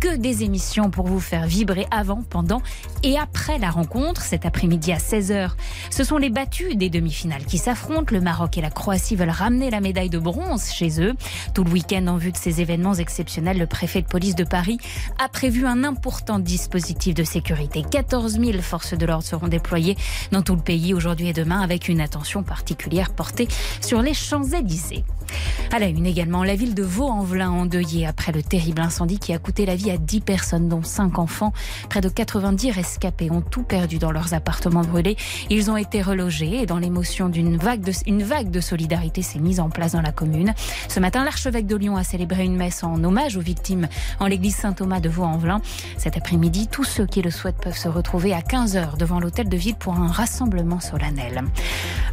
Speaker 4: Que des émissions pour vous faire vibrer avant, pendant et après la rencontre. Cet après-midi à 16h, ce sont les battus des demi-finales qui s'affrontent. Le Maroc et la Croatie veulent ramener la médaille de bronze chez eux. Tout le week-end, en vue de ces événements exceptionnels, le préfet de police de Paris a prévu un important dispositif de sécurité. 14 000 forces de l'ordre seront déployées dans tout le pays aujourd'hui et demain avec une attention particulière portée sur les Champs-Élysées. À la une également, la ville de Vaux-en-Velin endeuillée après le terrible incendie qui a coûté la vie à 10 personnes, dont 5 enfants. Près de 90 rescapés ont tout perdu dans leurs appartements brûlés. Ils ont été relogés et dans l'émotion d'une vague de, une vague de solidarité s'est mise en place dans la commune. Ce matin, l'archevêque de Lyon a célébré une messe en hommage aux victimes en l'église Saint-Thomas de Vaux-en-Velin. Cet après-midi, tous ceux qui le souhaitent peuvent se retrouver à 15h devant l'hôtel de ville pour un rassemblement solennel.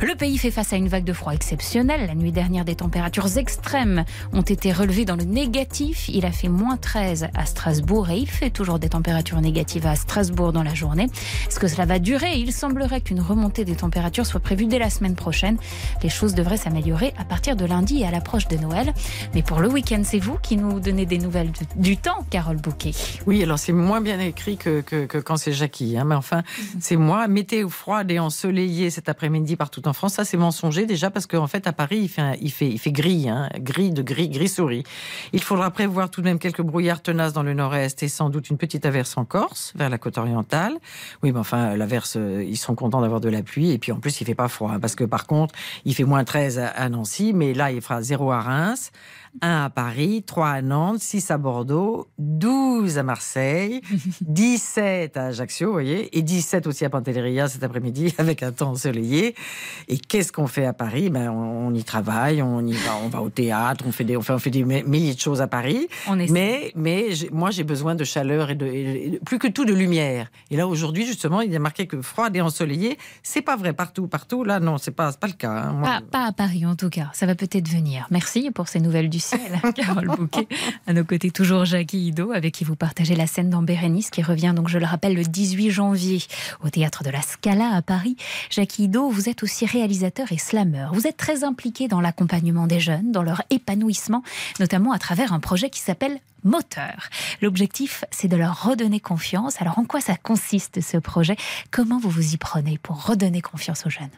Speaker 4: Le pays fait face à une vague de froid exceptionnelle. La nuit dernière, des températures extrêmes ont été relevées dans le négatif. Il a fait moins 13 à Strasbourg et il fait toujours des températures négatives à Strasbourg dans la journée. Est-ce que cela va durer? Il semblerait qu'une remontée des températures soit prévue dès la semaine prochaine. Les choses devraient s'améliorer à partir de lundi et à l'approche de Noël. Mais pour le week-end, c'est vous qui nous donnez des nouvelles du, temps, Carole Bouquet.
Speaker 7: Oui, alors c'est moins bien écrit que, que, quand c'est Jackie. Hein, mais enfin, c'est moi. Météo froide et ensoleillé cet après-midi partout en France. Ça, c'est mensonger déjà parce qu'en fait, à Paris, il fait, il fait, il fait gris, hein, gris de gris, gris souris. Il faudra prévoir tout de même quelques brouillards tenaces dans le nord-est et sans doute une petite averse en Corse, vers la côte orientale. Oui, mais enfin, l'averse, euh, ils sont contents d'avoir de la pluie. Et puis en plus, il fait pas froid, hein, parce que par contre, il fait moins 13 à Nancy, mais là, il fera 0 à Reims. 1 à Paris, 3 à Nantes, 6 à Bordeaux, 12 à Marseille, 17 à Ajaccio, voyez, et 17 aussi à Pantelleria cet après-midi avec un temps ensoleillé. Et qu'est-ce qu'on fait à Paris? Paris, ben, on, on y travaille, on y va, on va au théâtre, on fait des, on fait, on fait des mi- milliers de choses à Paris.
Speaker 4: On
Speaker 7: mais, mais moi, j'ai besoin de chaleur et de, et plus que tout de lumière. Et là, aujourd'hui, justement, il y a marqué que froid et ensoleillé. C'est pas vrai partout, partout. Là, non, c'est pas, pas le cas. hein. Moi,
Speaker 4: Pas, pas à Paris en tout cas, ça va peut-être venir. Merci pour ces nouvelles du ciel, Carole Bouquet. À nos côtés, toujours Jackie Ido, avec qui vous partagez la scène dans Bérénice, qui revient donc, je le rappelle, le 18 janvier au théâtre de la Scala à Paris. Jackie Ido, vous êtes aussi réalisateur et slammer. Vous êtes très impliqué dans l'accompagnement des jeunes, dans leur épanouissement, notamment à travers un projet qui s'appelle Moteur. L'objectif, c'est de leur redonner confiance. Alors, en quoi ça consiste ce projet? Comment vous vous y prenez pour redonner confiance aux jeunes?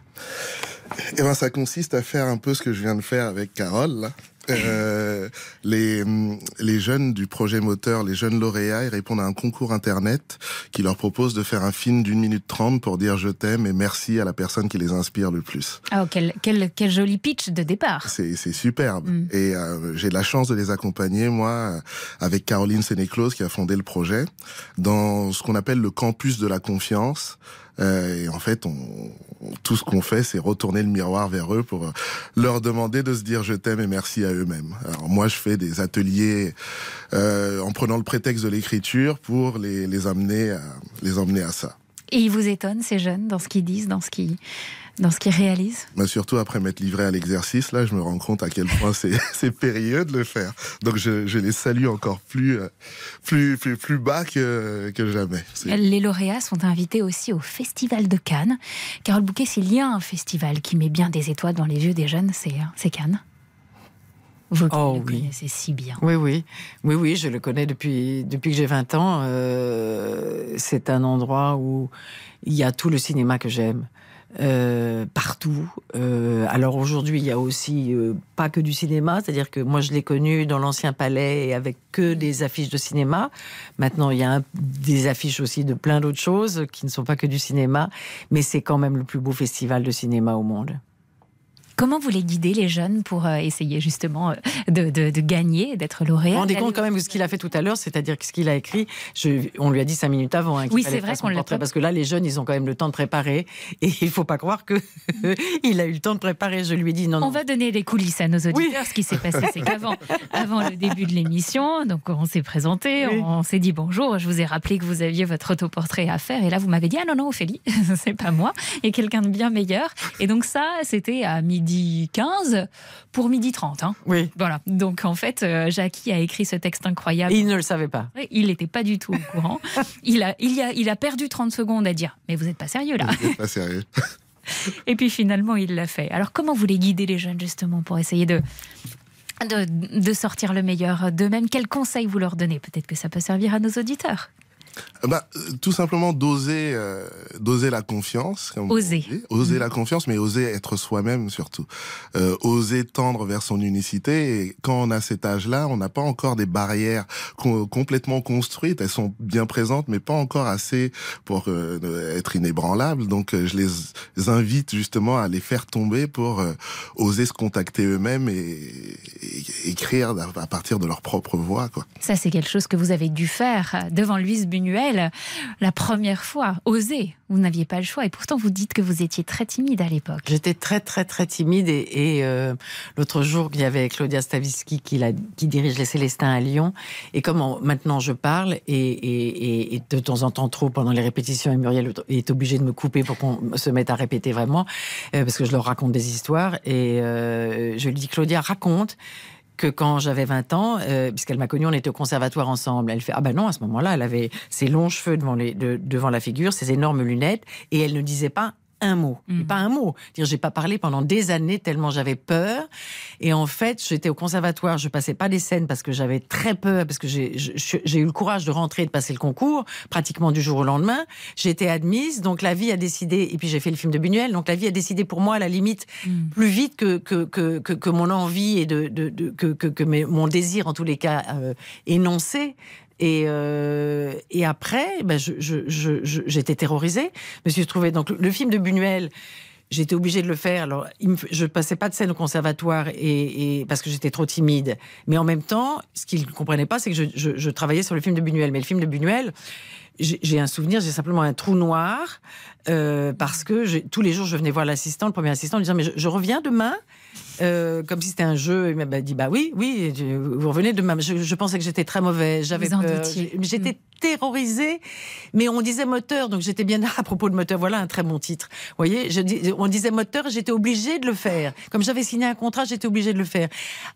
Speaker 24: Eh ben, ça consiste à faire un peu ce que je viens de faire avec Carole. Euh, les, hum, les jeunes du projet moteur, les jeunes lauréats, ils répondent à un concours internet qui leur propose de faire un film d'une minute trente pour dire je t'aime et merci à la personne qui les inspire le plus.
Speaker 4: Ah, quel, quel, quel joli pitch de départ.
Speaker 24: C'est superbe.
Speaker 4: Mm.
Speaker 24: Et euh, j'ai la chance de les accompagner, moi, avec Caroline Sénéclose, qui a fondé le projet, dans ce qu'on appelle le campus de la confiance. Euh, et en fait, on- tout ce qu'on fait, c'est retourner le miroir vers eux pour euh, leur demander de se dire je t'aime et merci à eux-mêmes. Alors moi, je fais des ateliers euh, en prenant le prétexte de l'écriture pour les, amener à, les emmener à ça.
Speaker 4: Et ils vous étonnent, ces jeunes, dans ce qu'ils disent, dans ce qu'ils dans ce qu'ils réalisent
Speaker 24: Mais surtout après m'être livré à l'exercice, là, je me rends compte à quel point c'est périlleux de le faire. Donc je, je les salue encore plus euh, plus plus plus bas que que jamais.
Speaker 4: Les lauréats sont invités aussi au Festival de Cannes. Carole Bouquet, s'il y a un festival qui met bien des étoiles dans les yeux des jeunes, c'est c'est Cannes. Vous
Speaker 7: Oh
Speaker 4: le
Speaker 7: oui.
Speaker 4: connaissez si bien.
Speaker 7: Oui, oui, oui, oui, je le connais depuis, depuis que j'ai 20 ans. Euh, c'est un endroit où il y a tout le cinéma que j'aime. Euh, partout. Euh, alors aujourd'hui, il y a aussi euh, pas que du cinéma, c'est-à-dire que moi je l'ai connu dans l'ancien palais et avec que des affiches de cinéma. Maintenant, il y a des affiches aussi de plein d'autres choses qui ne sont pas que du cinéma, mais c'est quand même le plus beau festival de cinéma au monde.
Speaker 4: Comment vous les guidez, les jeunes, pour euh, essayer justement euh, de, de- de gagner, d'être lauréat
Speaker 7: vous rendez compte quand même de ce qu'il a fait tout à l'heure, c'est-à-dire que ce qu'il a écrit, je- on lui a dit cinq minutes avant. hein, qu'il
Speaker 4: Oui, c'est vrai qu'on l'a
Speaker 7: Parce que là, les jeunes, ils ont quand même le temps de préparer. Et il faut pas croire que il a eu le temps de préparer. Je lui ai dit non, non.
Speaker 4: On va donner les coulisses à nos auditeurs. Ce qui s'est passé, c'est qu'avant avant le début de l'émission, donc on s'est présenté,
Speaker 7: Oui.
Speaker 4: on s'est dit bonjour. Je vous ai rappelé que vous aviez votre autoportrait à faire. Et là, vous m'avez dit Ah non, non, Ophélie, c'est pas moi. Et quelqu'un de bien meilleur. Et donc, ça, c'était à midi 15 pour midi 30. Hein.
Speaker 7: Oui.
Speaker 4: Voilà. Donc, en fait, euh, Jackie a écrit ce texte incroyable.
Speaker 7: Et il ne le savait pas.
Speaker 4: Il n'était pas du tout au courant. Il a, il, y a, il a perdu 30 secondes à dire Mais vous n'êtes pas sérieux là
Speaker 24: Vous pas sérieux.
Speaker 4: Et puis finalement, il l'a fait. Alors comment vous les guidez les jeunes justement pour essayer de, de, de sortir le meilleur d'eux-mêmes? Quels conseils vous leur donnez? Peut-être que ça peut servir à nos auditeurs.
Speaker 24: Bah, euh, tout simplement d'oser, euh, d'oser la confiance. comme
Speaker 4: Oser.
Speaker 24: Oser la confiance, mais oser être soi-même surtout. Euh, oser tendre vers son unicité. Et quand on a cet âge-là, on n'a pas encore des barrières co- complètement construites. Elles sont bien présentes, mais pas encore assez pour euh, être inébranlables. Donc, euh, je les invite justement à les faire tomber pour euh, oser se contacter eux-mêmes et, et écrire à partir de leur propre voix, quoi.
Speaker 4: Ça, c'est quelque chose que vous avez dû faire devant Louise La première fois. Oser. Vous n'aviez pas le choix. Et pourtant, vous dites que vous étiez très timide à l'époque.
Speaker 7: J'étais très très très timide et, euh, l'autre jour il y avait Claudia Stavisky qui, dirige les Célestins à Lyon et comme en- maintenant je parle et de temps en temps trop pendant les répétitions et Muriel est obligée de me couper pour qu'on se mette à répéter vraiment euh, parce que je leur raconte des histoires et euh, je lui dis Claudia raconte que quand j'avais 20 ans, euh, puisqu'elle m'a connue, on était au conservatoire ensemble. Elle fait ah ben non à ce moment-là, elle avait ses longs cheveux devant les de- devant la figure, ses énormes lunettes, et elle ne disait pas un mot, Et pas un mot. Dire, j'ai pas parlé pendant des années tellement j'avais peur. Et en fait, j'étais au conservatoire, je passais pas des scènes parce que j'avais très peur, parce que j'ai eu le courage de rentrer et de passer le concours pratiquement du jour au lendemain. J'ai été admise, donc la vie a décidé. Et puis j'ai fait le film de Buñuel, donc la vie a décidé pour moi à la limite plus vite que que, que, que, que mon envie et de, de, de- que, que, que mes- mon désir en tous les cas euh, énoncé. Et, euh, et après, ben, j'étais terrorisée. Donc le, film de Buñuel. J'étais obligée de le faire. Alors, il me- je passais pas de scène au conservatoire et, parce que j'étais trop timide. Mais en même temps, ce qu'il ne comprenait pas, c'est que je, travaillais sur le film de Buñuel. Mais le film de Buñuel, j'ai un souvenir, j'ai simplement un trou noir euh, parce que tous les jours, je venais voir l'assistant, le premier assistant, en disant mais je reviens demain. Euh, comme si c'était un jeu, il m'a dit bah oui, oui, vous revenez demain. Je, je pensais que j'étais très mauvaise, j'avais peur, j'étais terrorisée, mais on disait moteur, donc j'étais bien à propos de moteur. Voilà un très bon titre. Vous voyez, je dis, on disait moteur, j'étais obligée de le faire. Comme j'avais signé un contrat, j'étais obligée de le faire.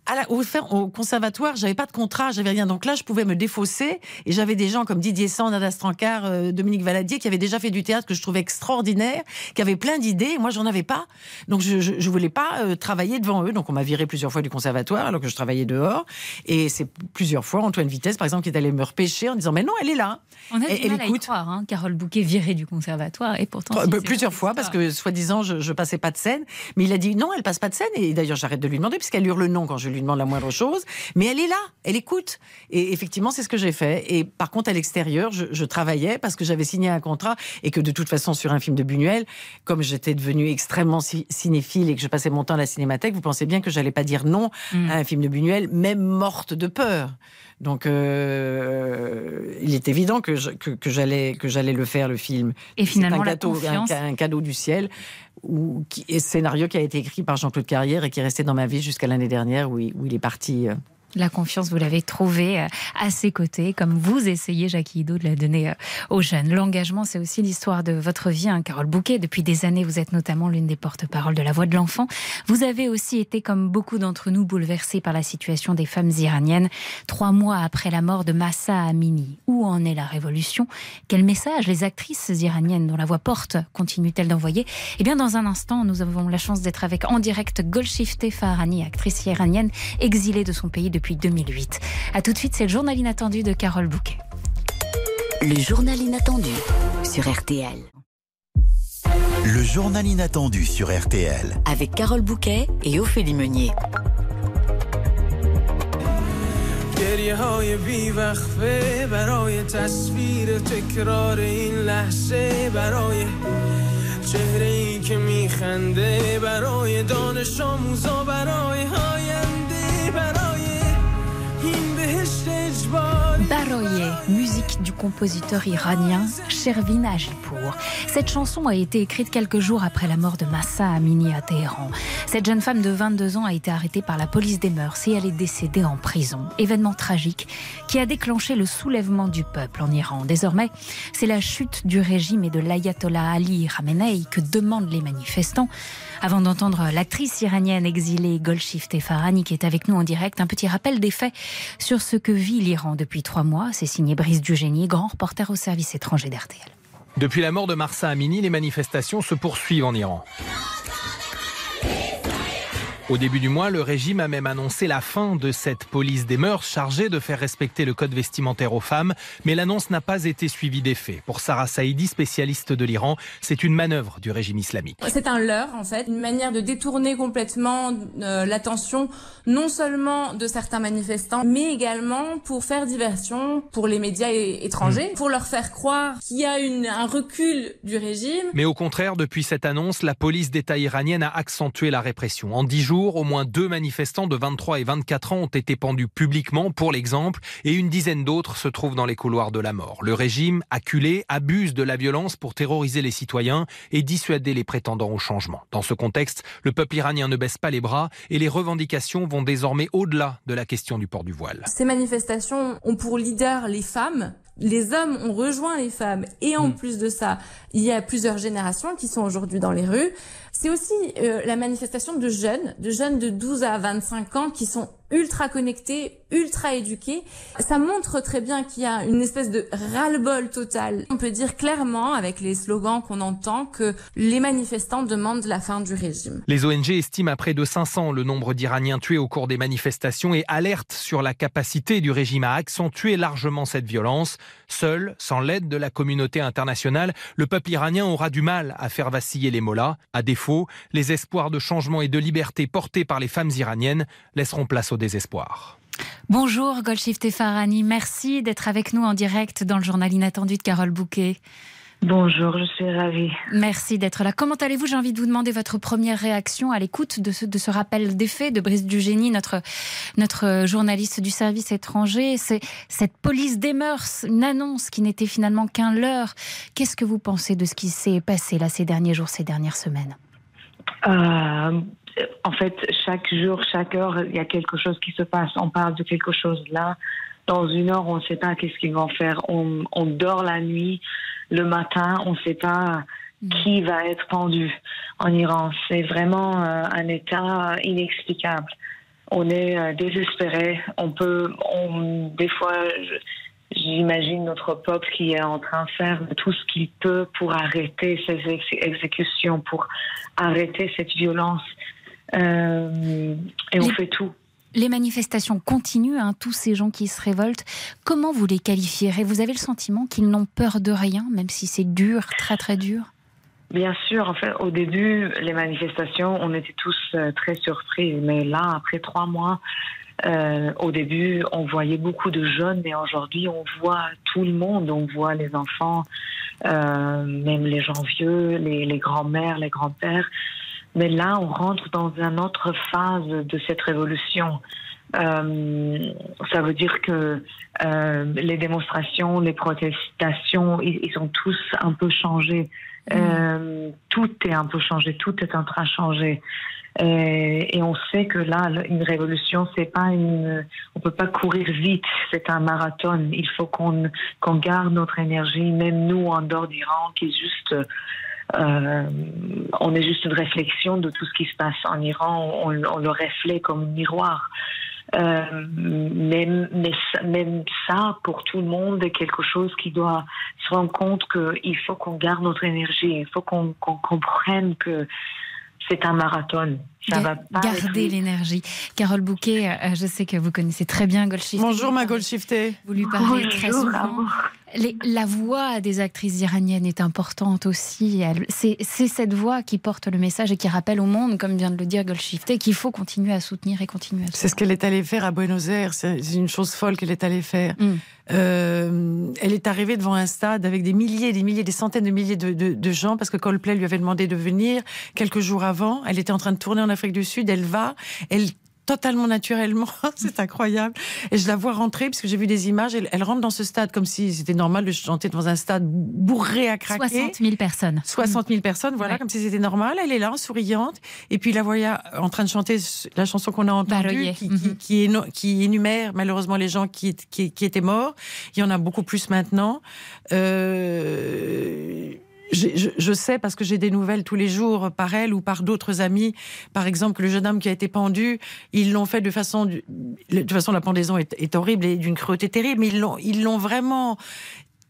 Speaker 7: À la- au, au conservatoire, j'avais pas de contrat, j'avais rien. Donc là, je pouvais me défausser, et j'avais des gens comme Didier Sand, Nada Strancard, euh, Dominique Valadier, qui avaient déjà fait du théâtre que je trouvais extraordinaire, qui avaient plein d'idées. Moi, j'en avais pas. Donc je, je, je voulais pas euh, travailler devant eux. Donc on m'a viré plusieurs fois du conservatoire alors que je travaillais dehors. Et c'est plusieurs fois Antoine Vitesse, par exemple, qui est allé me repêcher en disant mais non, elle est là.
Speaker 4: On a
Speaker 7: Et-
Speaker 4: du
Speaker 7: elle
Speaker 4: mal y croire, hein. Carole Bouquet virée du conservatoire et pourtant.
Speaker 7: Bah,
Speaker 4: c'est
Speaker 7: plusieurs fois parce que soi-disant je, je passais pas de scène, mais il a dit non, elle passe pas de scène et d'ailleurs j'arrête de lui demander puisqu'elle hurle non quand je lui demande la moindre chose, mais elle est là, elle écoute et effectivement c'est ce que j'ai fait et par contre à l'extérieur je, je travaillais parce que j'avais signé un contrat et que de toute façon sur un film de Buñuel, comme j'étais devenue extrêmement ci- cinéphile et que je passais mon temps à la cinémathèque, vous pensez bien que j'allais pas dire non
Speaker 4: Mm.
Speaker 7: à un film de Buñuel, même morte de peur. Donc, euh, il est évident que, je- que, que j'allais que j'allais le faire le film.
Speaker 4: Et finalement,
Speaker 7: un gâteau,
Speaker 4: confiance-
Speaker 7: un cadeau du ciel, ou scénario qui a été écrit par Jean-Claude Carrière et qui est resté dans ma vie jusqu'à l'année dernière où il, où il est parti. euh,
Speaker 4: La confiance, vous l'avez trouvée euh, à ses côtés, comme vous essayez, Jackie Hido, de la donner euh, aux jeunes. L'engagement, c'est aussi l'histoire de votre vie, hein, Carole Bouquet. Depuis des années, vous êtes notamment l'une des porte-paroles de la voix de l'enfant. Vous avez aussi été, comme beaucoup d'entre nous, bouleversée par la situation des femmes iraniennes. Trois mois après la mort de Massa Amini, où en est la révolution? Quel message les actrices iraniennes dont la voix porte continuent-elles d'envoyer? Eh bien, dans un instant, nous avons la chance d'être avec en direct Golshifteh Farahani, actrice iranienne exilée de son pays depuis 2008. A tout de suite, c'est le journal inattendu de Carole Bouquet.
Speaker 2: Le journal inattendu sur RTL.
Speaker 1: Le journal inattendu sur RTL.
Speaker 2: Avec Carole Bouquet et Ophélie Meunier.
Speaker 28: گریه های بیوقفه برای تصویر تکرار این لحظه برای چهره ای که میخنده برای دانش آموزا برای آینده برای این بهشت اجباری
Speaker 4: Baroye, musique du compositeur iranien Shervin Ajipour. Cette chanson a été écrite quelques jours après la mort de Massa Amini à Téhéran. Cette jeune femme de 22 ans a été arrêtée par la police des mœurs et elle est décédée en prison. Événement tragique qui a déclenché le soulèvement du peuple en Iran. Désormais, c'est la chute du régime et de l'ayatollah Ali Khamenei que demandent les manifestants. Avant d'entendre l'actrice iranienne exilée Golshifteh Farahani qui est avec nous en direct, un petit rappel des faits sur ce que vit l'Iran depuis trois mois. C'est signé Brice Dugénie, grand reporter au service étranger d'RTL.
Speaker 29: Depuis la mort de Marsa Amini, les manifestations se poursuivent en Iran. Au début du mois, le régime a même annoncé la fin de cette police des mœurs chargée de faire respecter le code vestimentaire aux femmes, mais l'annonce n'a pas été suivie d'effet. Pour Sarah Saïdi, spécialiste de l'Iran, c'est une manœuvre du régime islamique.
Speaker 30: C'est un leurre, en fait, une manière de détourner complètement euh, l'attention, non seulement de certains manifestants, mais également pour faire diversion pour les médias étrangers, pour leur faire croire qu'il y a une, un recul du régime.
Speaker 29: Mais au contraire, depuis cette annonce, la police d'État iranienne a accentué la répression. En dix jours, au moins deux manifestants de 23 et 24 ans ont été pendus publiquement, pour l'exemple, et une dizaine d'autres se trouvent dans les couloirs de la mort. Le régime, acculé, abuse de la violence pour terroriser les citoyens et dissuader les prétendants au changement. Dans ce contexte, le peuple iranien ne baisse pas les bras et les revendications vont désormais au-delà de la question du port du voile.
Speaker 30: Ces manifestations ont pour leader les femmes. Les hommes ont rejoint les femmes et en plus de ça, il y a plusieurs générations qui sont aujourd'hui dans les rues. C'est aussi euh, la manifestation de jeunes, de jeunes de 12 à 25 ans qui sont ultra connectés, ultra éduqués. Ça montre très bien qu'il y a une espèce de ras-le-bol total. On peut dire clairement avec les slogans qu'on entend que les manifestants demandent la fin du régime.
Speaker 29: Les ONG estiment à près de 500 le nombre d'Iraniens tués au cours des manifestations et alertent sur la capacité du régime à accentuer largement cette violence. Seul, sans l'aide de la communauté internationale, le peuple iranien aura du mal à faire vaciller les mollahs. À défaut, les espoirs de changement et de liberté portés par les femmes iraniennes laisseront place au désespoir.
Speaker 4: Bonjour Golshifteh Farahani, merci d'être avec nous en direct dans le journal inattendu de Carole Bouquet.
Speaker 31: Bonjour, je suis ravie.
Speaker 4: Merci d'être là. Comment allez-vous? J'ai envie de vous demander votre première réaction à l'écoute de ce, de ce rappel des faits de Brice Dugénie, notre, notre journaliste du service étranger. C'est cette police des mœurs, une annonce qui n'était finalement qu'un leurre. Qu'est-ce que vous pensez de ce qui s'est passé là ces derniers jours, ces dernières semaines?
Speaker 31: En fait, chaque jour, chaque heure, il y a quelque chose qui se passe. On parle de quelque chose là. Dans une heure, on ne sait pas qu'est-ce qu'ils vont faire. On, on dort la nuit. Le matin, on ne sait pas qui va être pendu en Iran. C'est vraiment euh, un état inexplicable. On est euh, désespéré. On peut, on, des fois, j'imagine notre peuple qui est en train de faire tout ce qu'il peut pour arrêter ces ex- exécutions, pour arrêter cette violence. Euh, et on
Speaker 4: Les-
Speaker 31: fait tout.
Speaker 4: Les manifestations continuent, hein, tous ces gens qui se révoltent. Comment vous les qualifierez Vous avez le sentiment qu'ils n'ont peur de rien, même si c'est dur, très très dur?
Speaker 31: Bien sûr, en fait, au début, les manifestations, on était tous euh, très surpris. Mais là, après trois mois, euh, au début, on voyait beaucoup de jeunes, mais aujourd'hui, on voit tout le monde. On voit les enfants, euh, même les gens vieux, les, les grands-mères, les grands-pères. Mais là, on rentre dans une autre phase de cette révolution. Euh, ça veut dire que euh, les démonstrations, les protestations, ils, ils ont tous un peu changé. Euh, tout est un peu changé, tout est en train de changer. Euh, et on sait que là, une révolution, c'est pas une, on peut pas courir vite, c'est un marathon. Il faut qu'on qu'on garde notre énergie, même nous en dehors d'Iran, qui est juste, euh, on est juste une réflexion de tout ce qui se passe en Iran. On, on le reflète comme un miroir. Euh, même, mais ça- même ça, pour tout le monde, est quelque chose qui doit se rendre compte qu'il faut qu'on garde notre énergie, il faut qu'on comprenne que c'est un marathon. Ça va pas être vite.
Speaker 4: l'énergie. Carole Bouquet, euh, je sais que vous connaissez très bien Golshifteh.
Speaker 7: Bonjour ma Golshifteh.
Speaker 4: Vous lui parlez très souvent. Les- la voix des actrices iraniennes est importante aussi. C'est cette voix qui porte le message et qui rappelle au monde, comme vient de le dire Golshifteh, qu'il faut continuer à soutenir et continuer à
Speaker 7: C'est ce qu'elle est allée faire à Buenos Aires. C'est c'est une chose folle qu'elle est allée faire.
Speaker 4: Mm.
Speaker 7: Euh, elle est arrivée devant un stade avec des milliers, des milliers, des centaines de milliers de, de- de gens parce que Coldplay lui avait demandé de venir quelques jours avant. Elle était en train de tourner en Afrique du Sud. Elle va, elle totalement naturellement, c'est incroyable. Et je la vois rentrer parce que j'ai vu des images. Elle, elle rentre dans ce stade comme si c'était normal de chanter dans un stade bourré à craquer.
Speaker 4: 60 000 personnes.
Speaker 7: 60 000 personnes, voilà,
Speaker 4: Ouais.
Speaker 7: comme si c'était normal. Elle est là, souriante. Et puis la voyait en train de chanter la chanson qu'on a entendue, qui, qui, qui, éno- qui énumère malheureusement les gens qui, étaient morts. Il y en a beaucoup plus maintenant. Euh, je, je sais parce que j'ai des nouvelles tous les jours par elle ou par d'autres amis. Par exemple, le jeune homme qui a été pendu, ils l'ont fait de façon, de toute façon la pendaison est, est horrible et d'une cruauté terrible, mais ils l'ont, ils l'ont vraiment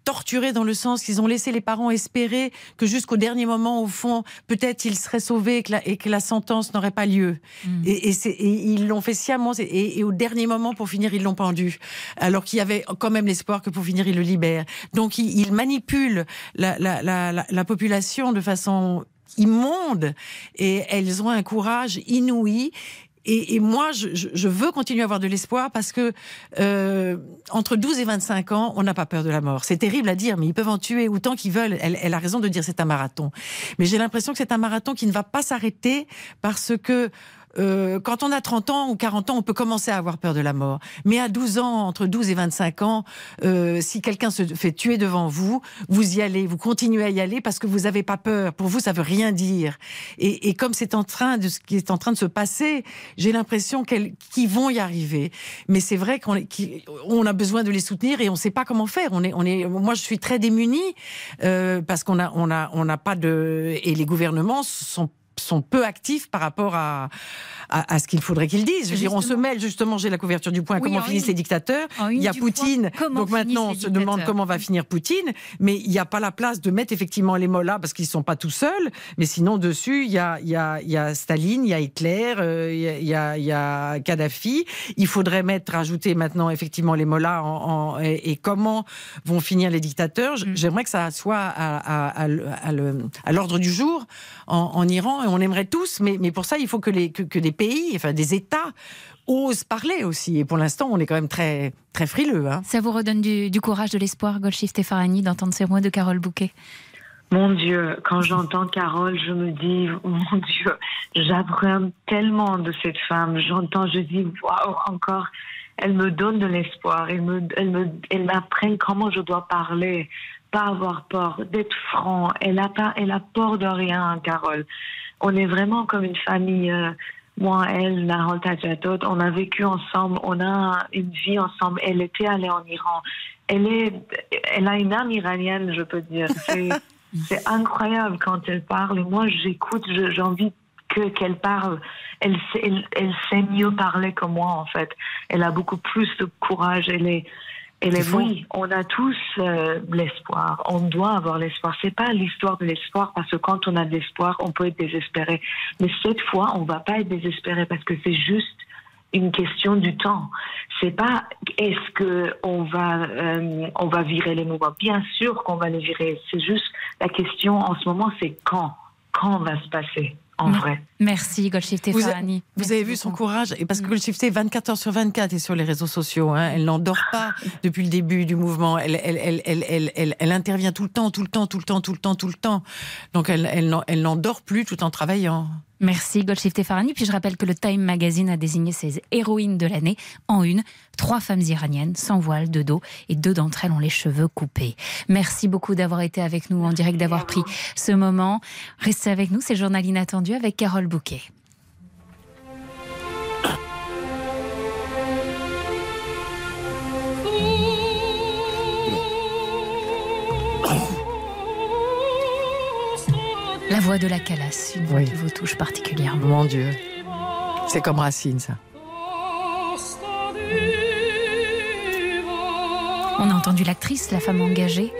Speaker 7: torturé dans le sens qu'ils ont laissé les parents espérer que jusqu'au dernier moment, au fond, peut-être il serait sauvé et que la, et que la sentence n'aurait pas lieu. Et, et, ils l'ont fait sciemment. Et, au dernier moment, pour finir, ils l'ont pendu. Alors qu'il y avait quand même l'espoir que pour finir, ils le libèrent. Donc, ils, ils manipulent la, la, la, la, la population de façon immonde. Et elles ont un courage inouï. Et, et moi, je, je- veux continuer à avoir de l'espoir parce que euh, entre 12 et 25 ans, on n'a pas peur de la mort. C'est terrible à dire, mais ils peuvent en tuer autant qu'ils veulent. Elle, elle a raison de dire c'est un marathon. Mais j'ai l'impression que c'est un marathon qui ne va pas s'arrêter parce que euh, quand on a 30 ans ou 40 ans, on peut commencer à avoir peur de la mort. Mais à 12 ans, entre 12 et 25 ans, euh, si quelqu'un se fait tuer devant vous, vous y allez, vous continuez à y aller parce que vous n'avez pas peur. Pour vous, ça veut rien dire. Et, et comme c'est en train de ce qui est en train de se passer, j'ai l'impression qu'ils vont y arriver. Mais c'est vrai qu'on est- qu'on a besoin de les soutenir et on ne sait pas comment faire. On est, on est, moi, je suis très démunie euh, parce qu'on a, on a, on n'a pas de et les gouvernements sont sont peu actifs par rapport à, à, à ce qu'il faudrait qu'ils disent. Je veux dire, on se mêle justement, j'ai la couverture du point,
Speaker 4: Oui,
Speaker 7: comment
Speaker 4: en
Speaker 7: finissent
Speaker 4: une-
Speaker 7: les dictateurs. Il y a
Speaker 4: point,
Speaker 7: Poutine, donc maintenant on se demande comment va finir Poutine, mais il n'y a pas la place de mettre effectivement les mots là parce qu'ils ne sont pas tout seuls, mais sinon dessus il y a, y a, y a Staline, il y a Hitler, euh, il y a, y a, il y a Kadhafi. Il faudrait mettre, rajouter maintenant effectivement les mots là en, en- et, et comment vont finir les dictateurs. J- J'aimerais que ça soit à, à- l'ordre du jour en, en Iran et on aimerait tous, mais, mais pour ça il faut que, les, que, que des pays, enfin des États osent parler aussi. Et pour l'instant on est quand même très, très frileux. Hein.
Speaker 4: Ça vous redonne du, du courage, de l'espoir, Golshifteh Farhani, d'entendre ces mots de Carole Bouquet?
Speaker 31: Mon Dieu, quand j'entends Carole, je me dis, mon Dieu, j'apprécie tellement de cette femme. J'entends, je dis, waouh, encore, elle me donne de l'espoir. Elle me, elle me, elle m'apprend comment je dois parler, pas avoir peur, d'être franc. Elle a pas, elle a peur de rien, Carole. On est vraiment comme une famille. euh, moi, elle, Nahal Tajatot, on a vécu ensemble, on a une vie ensemble. Elle était allée en Iran. Elle est, elle a une âme iranienne, je peux dire. C'est, incroyable quand elle parle. Moi, j'écoute, j'ai envie que qu'elle parle. Elle sait, elle, elle sait mieux parler que moi, en fait. Elle a beaucoup plus de courage. Elle est, elle est, oui, on a tous euh, l'espoir. On doit avoir l'espoir. C'est pas l'histoire de l'espoir parce que quand on a de l'espoir, on peut être désespéré. Mais cette fois, on va pas être désespéré parce que c'est juste une question du temps. C'est pas est-ce que on va euh, on va virer les mouvements. Bien sûr qu'on va les virer. C'est juste la question en ce moment, c'est quand quand va se passer en vrai?
Speaker 4: Merci, Golshifteh
Speaker 7: Vous, a-
Speaker 4: Farhani.
Speaker 7: vous avez vu son courage et parce que Golshifteh 24 heures sur 24 est sur les réseaux sociaux. hein. Elle n'endort pas depuis le début du mouvement. Elle, intervient tout le temps, tout le temps, tout le temps, tout le temps, tout le temps. Donc elle, elle, n'en- elle n'endort plus tout en travaillant.
Speaker 4: Merci Golshifteh Farhani. Puis je rappelle que le Time Magazine a désigné ses héroïnes de l'année en une. Trois femmes iraniennes, sans voile, de dos, et deux d'entre elles ont les cheveux coupés. Merci beaucoup d'avoir été avec nous en direct, d'avoir pris ce moment. Restez avec nous, c'est journal inattendu avec Carole Bouquet. La voix de la calasse, une voix
Speaker 7: Oui.
Speaker 4: qui vous touche particulièrement.
Speaker 7: Mon Dieu. C'est comme Racine, ça.
Speaker 4: On a entendu l'actrice, la femme engagée.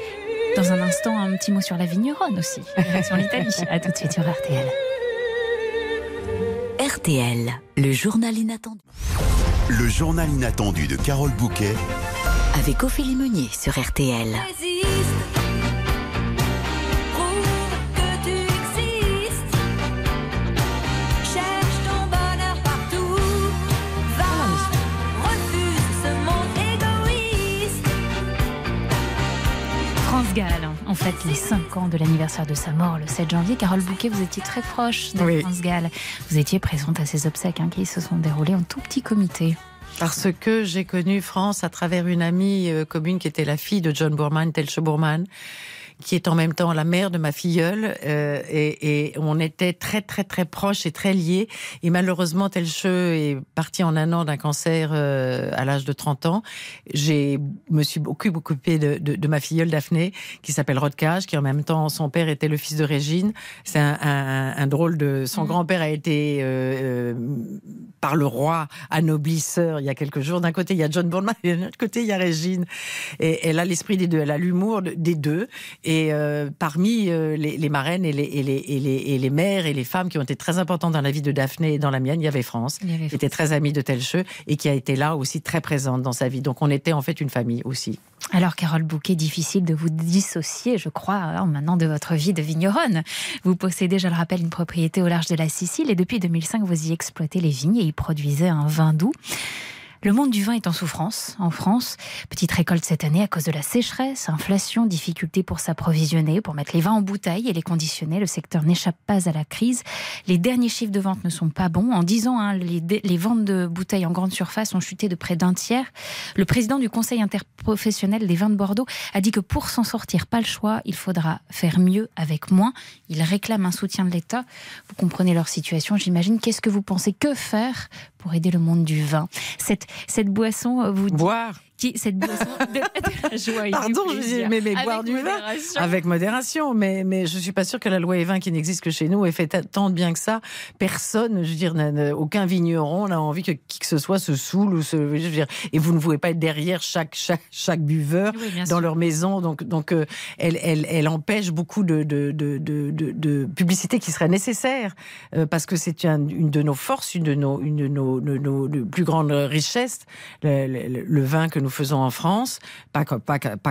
Speaker 4: Dans un instant, un petit mot sur la vigneronne aussi. Sur l'Italie. À tout de suite sur RTL.
Speaker 2: RTL, le journal inattendu.
Speaker 1: Le journal inattendu de Carole Bouquet
Speaker 2: Avec Ophélie Meunier sur RTL.
Speaker 4: France Gall, en fait, les 5 ans de l'anniversaire de sa mort le 7 janvier. Carole Bouquet, vous étiez très proche de
Speaker 7: Oui.
Speaker 4: France Gall. Vous étiez présente à ses obsèques hein, qui se sont déroulées en tout petit comité.
Speaker 7: Parce que j'ai connu France à travers une amie euh, commune qui était la fille de John Boorman, Telche Boorman, qui est en même temps la mère de ma filleule. euh, et, et on était très, très, très proches et très liés. Et malheureusement, Telche est parti en un an d'un cancer euh, à l'âge de 30 ans. J'ai me suis beaucoup occupée de, de, de ma filleule Daphné, qui s'appelle Rodcage, qui en même temps, son père était le fils de Régine. C'est un, un- un drôle de... Son grand-père a été, euh, euh, par le roi, anoblisseur il y a quelques jours. D'un côté, il y a John Boorman, et de l'autre côté, il y a Régine. Et elle a l'esprit des deux, elle a l'humour de- des deux. Et euh, parmi euh, les, les marraines et les, et, les, et, les, et les mères et les femmes qui ont été très importantes dans la vie de Daphné et dans la mienne, il y avait France,
Speaker 4: Il y avait
Speaker 7: qui était très amie de Telcheux et qui a été là aussi très présente dans sa vie. Donc on était en fait une famille aussi.
Speaker 4: Alors, Carole Bouquet, difficile de vous dissocier, je crois, hein, maintenant de votre vie de vigneronne. Vous possédez, je le rappelle, une propriété au large de la Sicile et depuis 2005, vous y exploitez les vignes et y produisez un vin doux. Le monde du vin est en souffrance en France. Petite récolte cette année à cause de la sécheresse, inflation, difficulté pour s'approvisionner, pour mettre les vins en bouteille et les conditionner. Le secteur n'échappe pas à la crise. Les derniers chiffres de vente ne sont pas bons. En 10 ans, hein, les, les ventes de bouteilles en grande surface ont chuté de près d'un tiers. Le président du Conseil interprofessionnel des vins de Bordeaux a dit que pour s'en sortir, pas le choix, il faudra faire mieux avec moins. Il réclame un soutien de l'État. Vous comprenez leur situation, j'imagine. Qu'est-ce que vous pensez? Que faire pour aider le monde du vin? Cette, cette boisson, euh, vous
Speaker 7: Boire
Speaker 4: qui, cette boisson de, de la joie et du
Speaker 7: Pardon, je dis, mais, mais boire du vin avec modération. Mais, mais je suis pas sûre que la loi Evin qui n'existe que chez nous ait fait tant de bien que ça. Personne, je veux dire, aucun vigneron n'a envie que qui que ce soit se saoule ou se, je veux dire, et vous ne pouvez pas être derrière chaque chaque chaque buveur
Speaker 4: Oui,
Speaker 7: dans
Speaker 4: sûr.
Speaker 7: leur maison. Donc donc euh, elle, elle elle empêche beaucoup de de de de, publicité qui serait nécessaire euh, parce que c'est un- une de nos forces, une de nos une de nos, nos- plus grandes richesses, le, le- le vin que nous faisons en France, pas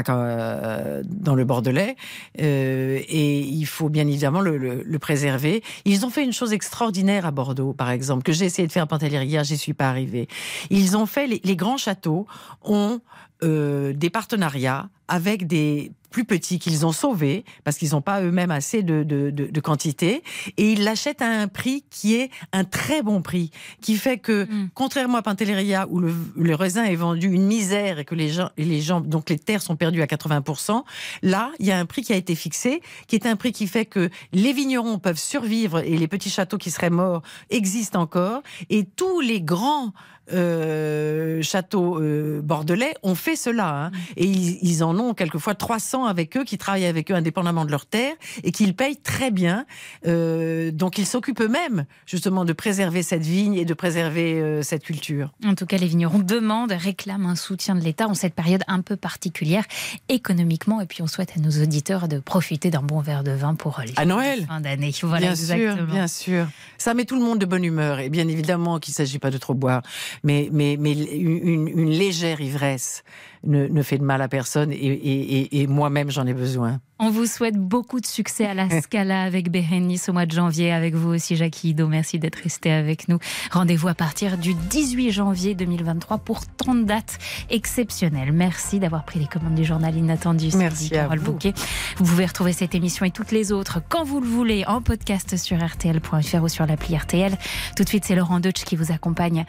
Speaker 7: euh, dans le Bordelais, euh, et il faut bien évidemment le, préserver. Ils ont fait une chose extraordinaire à Bordeaux, par exemple, que j'ai essayé de faire à Pantellerie hier, j'y suis pas arrivée. Ils ont fait les grands châteaux ont euh, des partenariats avec des plus petits qu'ils ont sauvés parce qu'ils n'ont pas eux-mêmes assez de, de, de- de quantité. Et ils l'achètent à un prix qui est un très bon prix qui fait que contrairement à Pantelleria où le, le raisin est vendu une misère et que les gens, et les gens donc les terres sont perdues à 80%, là il y a un prix qui a été fixé qui est un prix qui fait que les vignerons peuvent survivre et les petits châteaux qui seraient morts existent encore. Et tous les grands euh, châteaux euh, bordelais ont fait cela. hein. Et ils, ils en ont quelquefois 300 avec eux, qui travaillent avec eux indépendamment de leur terre et qu'ils payent très bien. Euh, donc ils s'occupent eux-mêmes justement de préserver cette vigne et de préserver euh, cette culture.
Speaker 4: En tout cas, les vignerons demandent, réclament un soutien de l'État en cette période un peu particulière économiquement. Et puis, on souhaite à nos auditeurs de profiter d'un bon verre de vin pour les
Speaker 7: À Noël
Speaker 4: fin d'année. Voilà,
Speaker 7: bien
Speaker 4: exactement.
Speaker 7: sûr, bien sûr. Ça met tout le monde de bonne humeur. Et bien évidemment qu'il ne s'agit pas de trop boire. Mais, mais, mais une, une légère ivresse ne, ne fait de mal à personne. Et, et- et- et moi-même, j'en ai besoin.
Speaker 4: On vous souhaite beaucoup de succès à la Scala avec Bérénice au mois de janvier, avec vous aussi Jackie Ido. Merci d'être resté avec nous. Rendez-vous à partir du 18 janvier 2023 pour tant de dates exceptionnelles. Merci d'avoir pris les commandes du journal Inattendu.
Speaker 7: Merci à
Speaker 4: Carole
Speaker 7: vous.
Speaker 4: Bouquet. Vous pouvez retrouver cette émission et toutes les autres quand vous le voulez en podcast sur rtl.fr ou sur l'appli RTL. Tout de suite, c'est Laurent Deutsch qui vous accompagne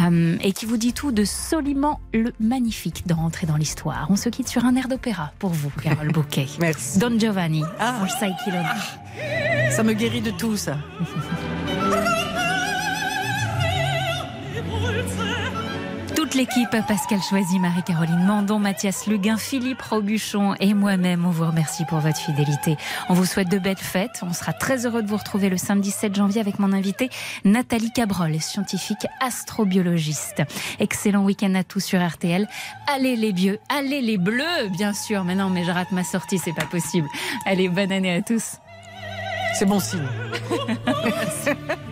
Speaker 4: euh, et qui vous dit tout de Soliman le Magnifique dans Dans l'Histoire. On se quitte sur un air d'opéra pour vous, Carole Bouquet.
Speaker 7: Merci.
Speaker 4: Don Giovanni,
Speaker 7: Ah. Ça me guérit de tout, ça.
Speaker 4: Toute l'équipe, Pascal Choisy, Marie-Caroline Mandon, Mathias Luguin, Philippe Robuchon et moi-même, on vous remercie pour votre fidélité. On vous souhaite de belles fêtes. On sera très heureux de vous retrouver le samedi 7 janvier avec mon invité Nathalie Cabrol, scientifique astrobiologiste. Excellent week-end à tous sur RTL. Allez les vieux, allez les bleus, bien sûr. Mais non, mais je rate ma sortie, c'est pas possible. Allez, bonne année à tous.
Speaker 7: C'est bon signe.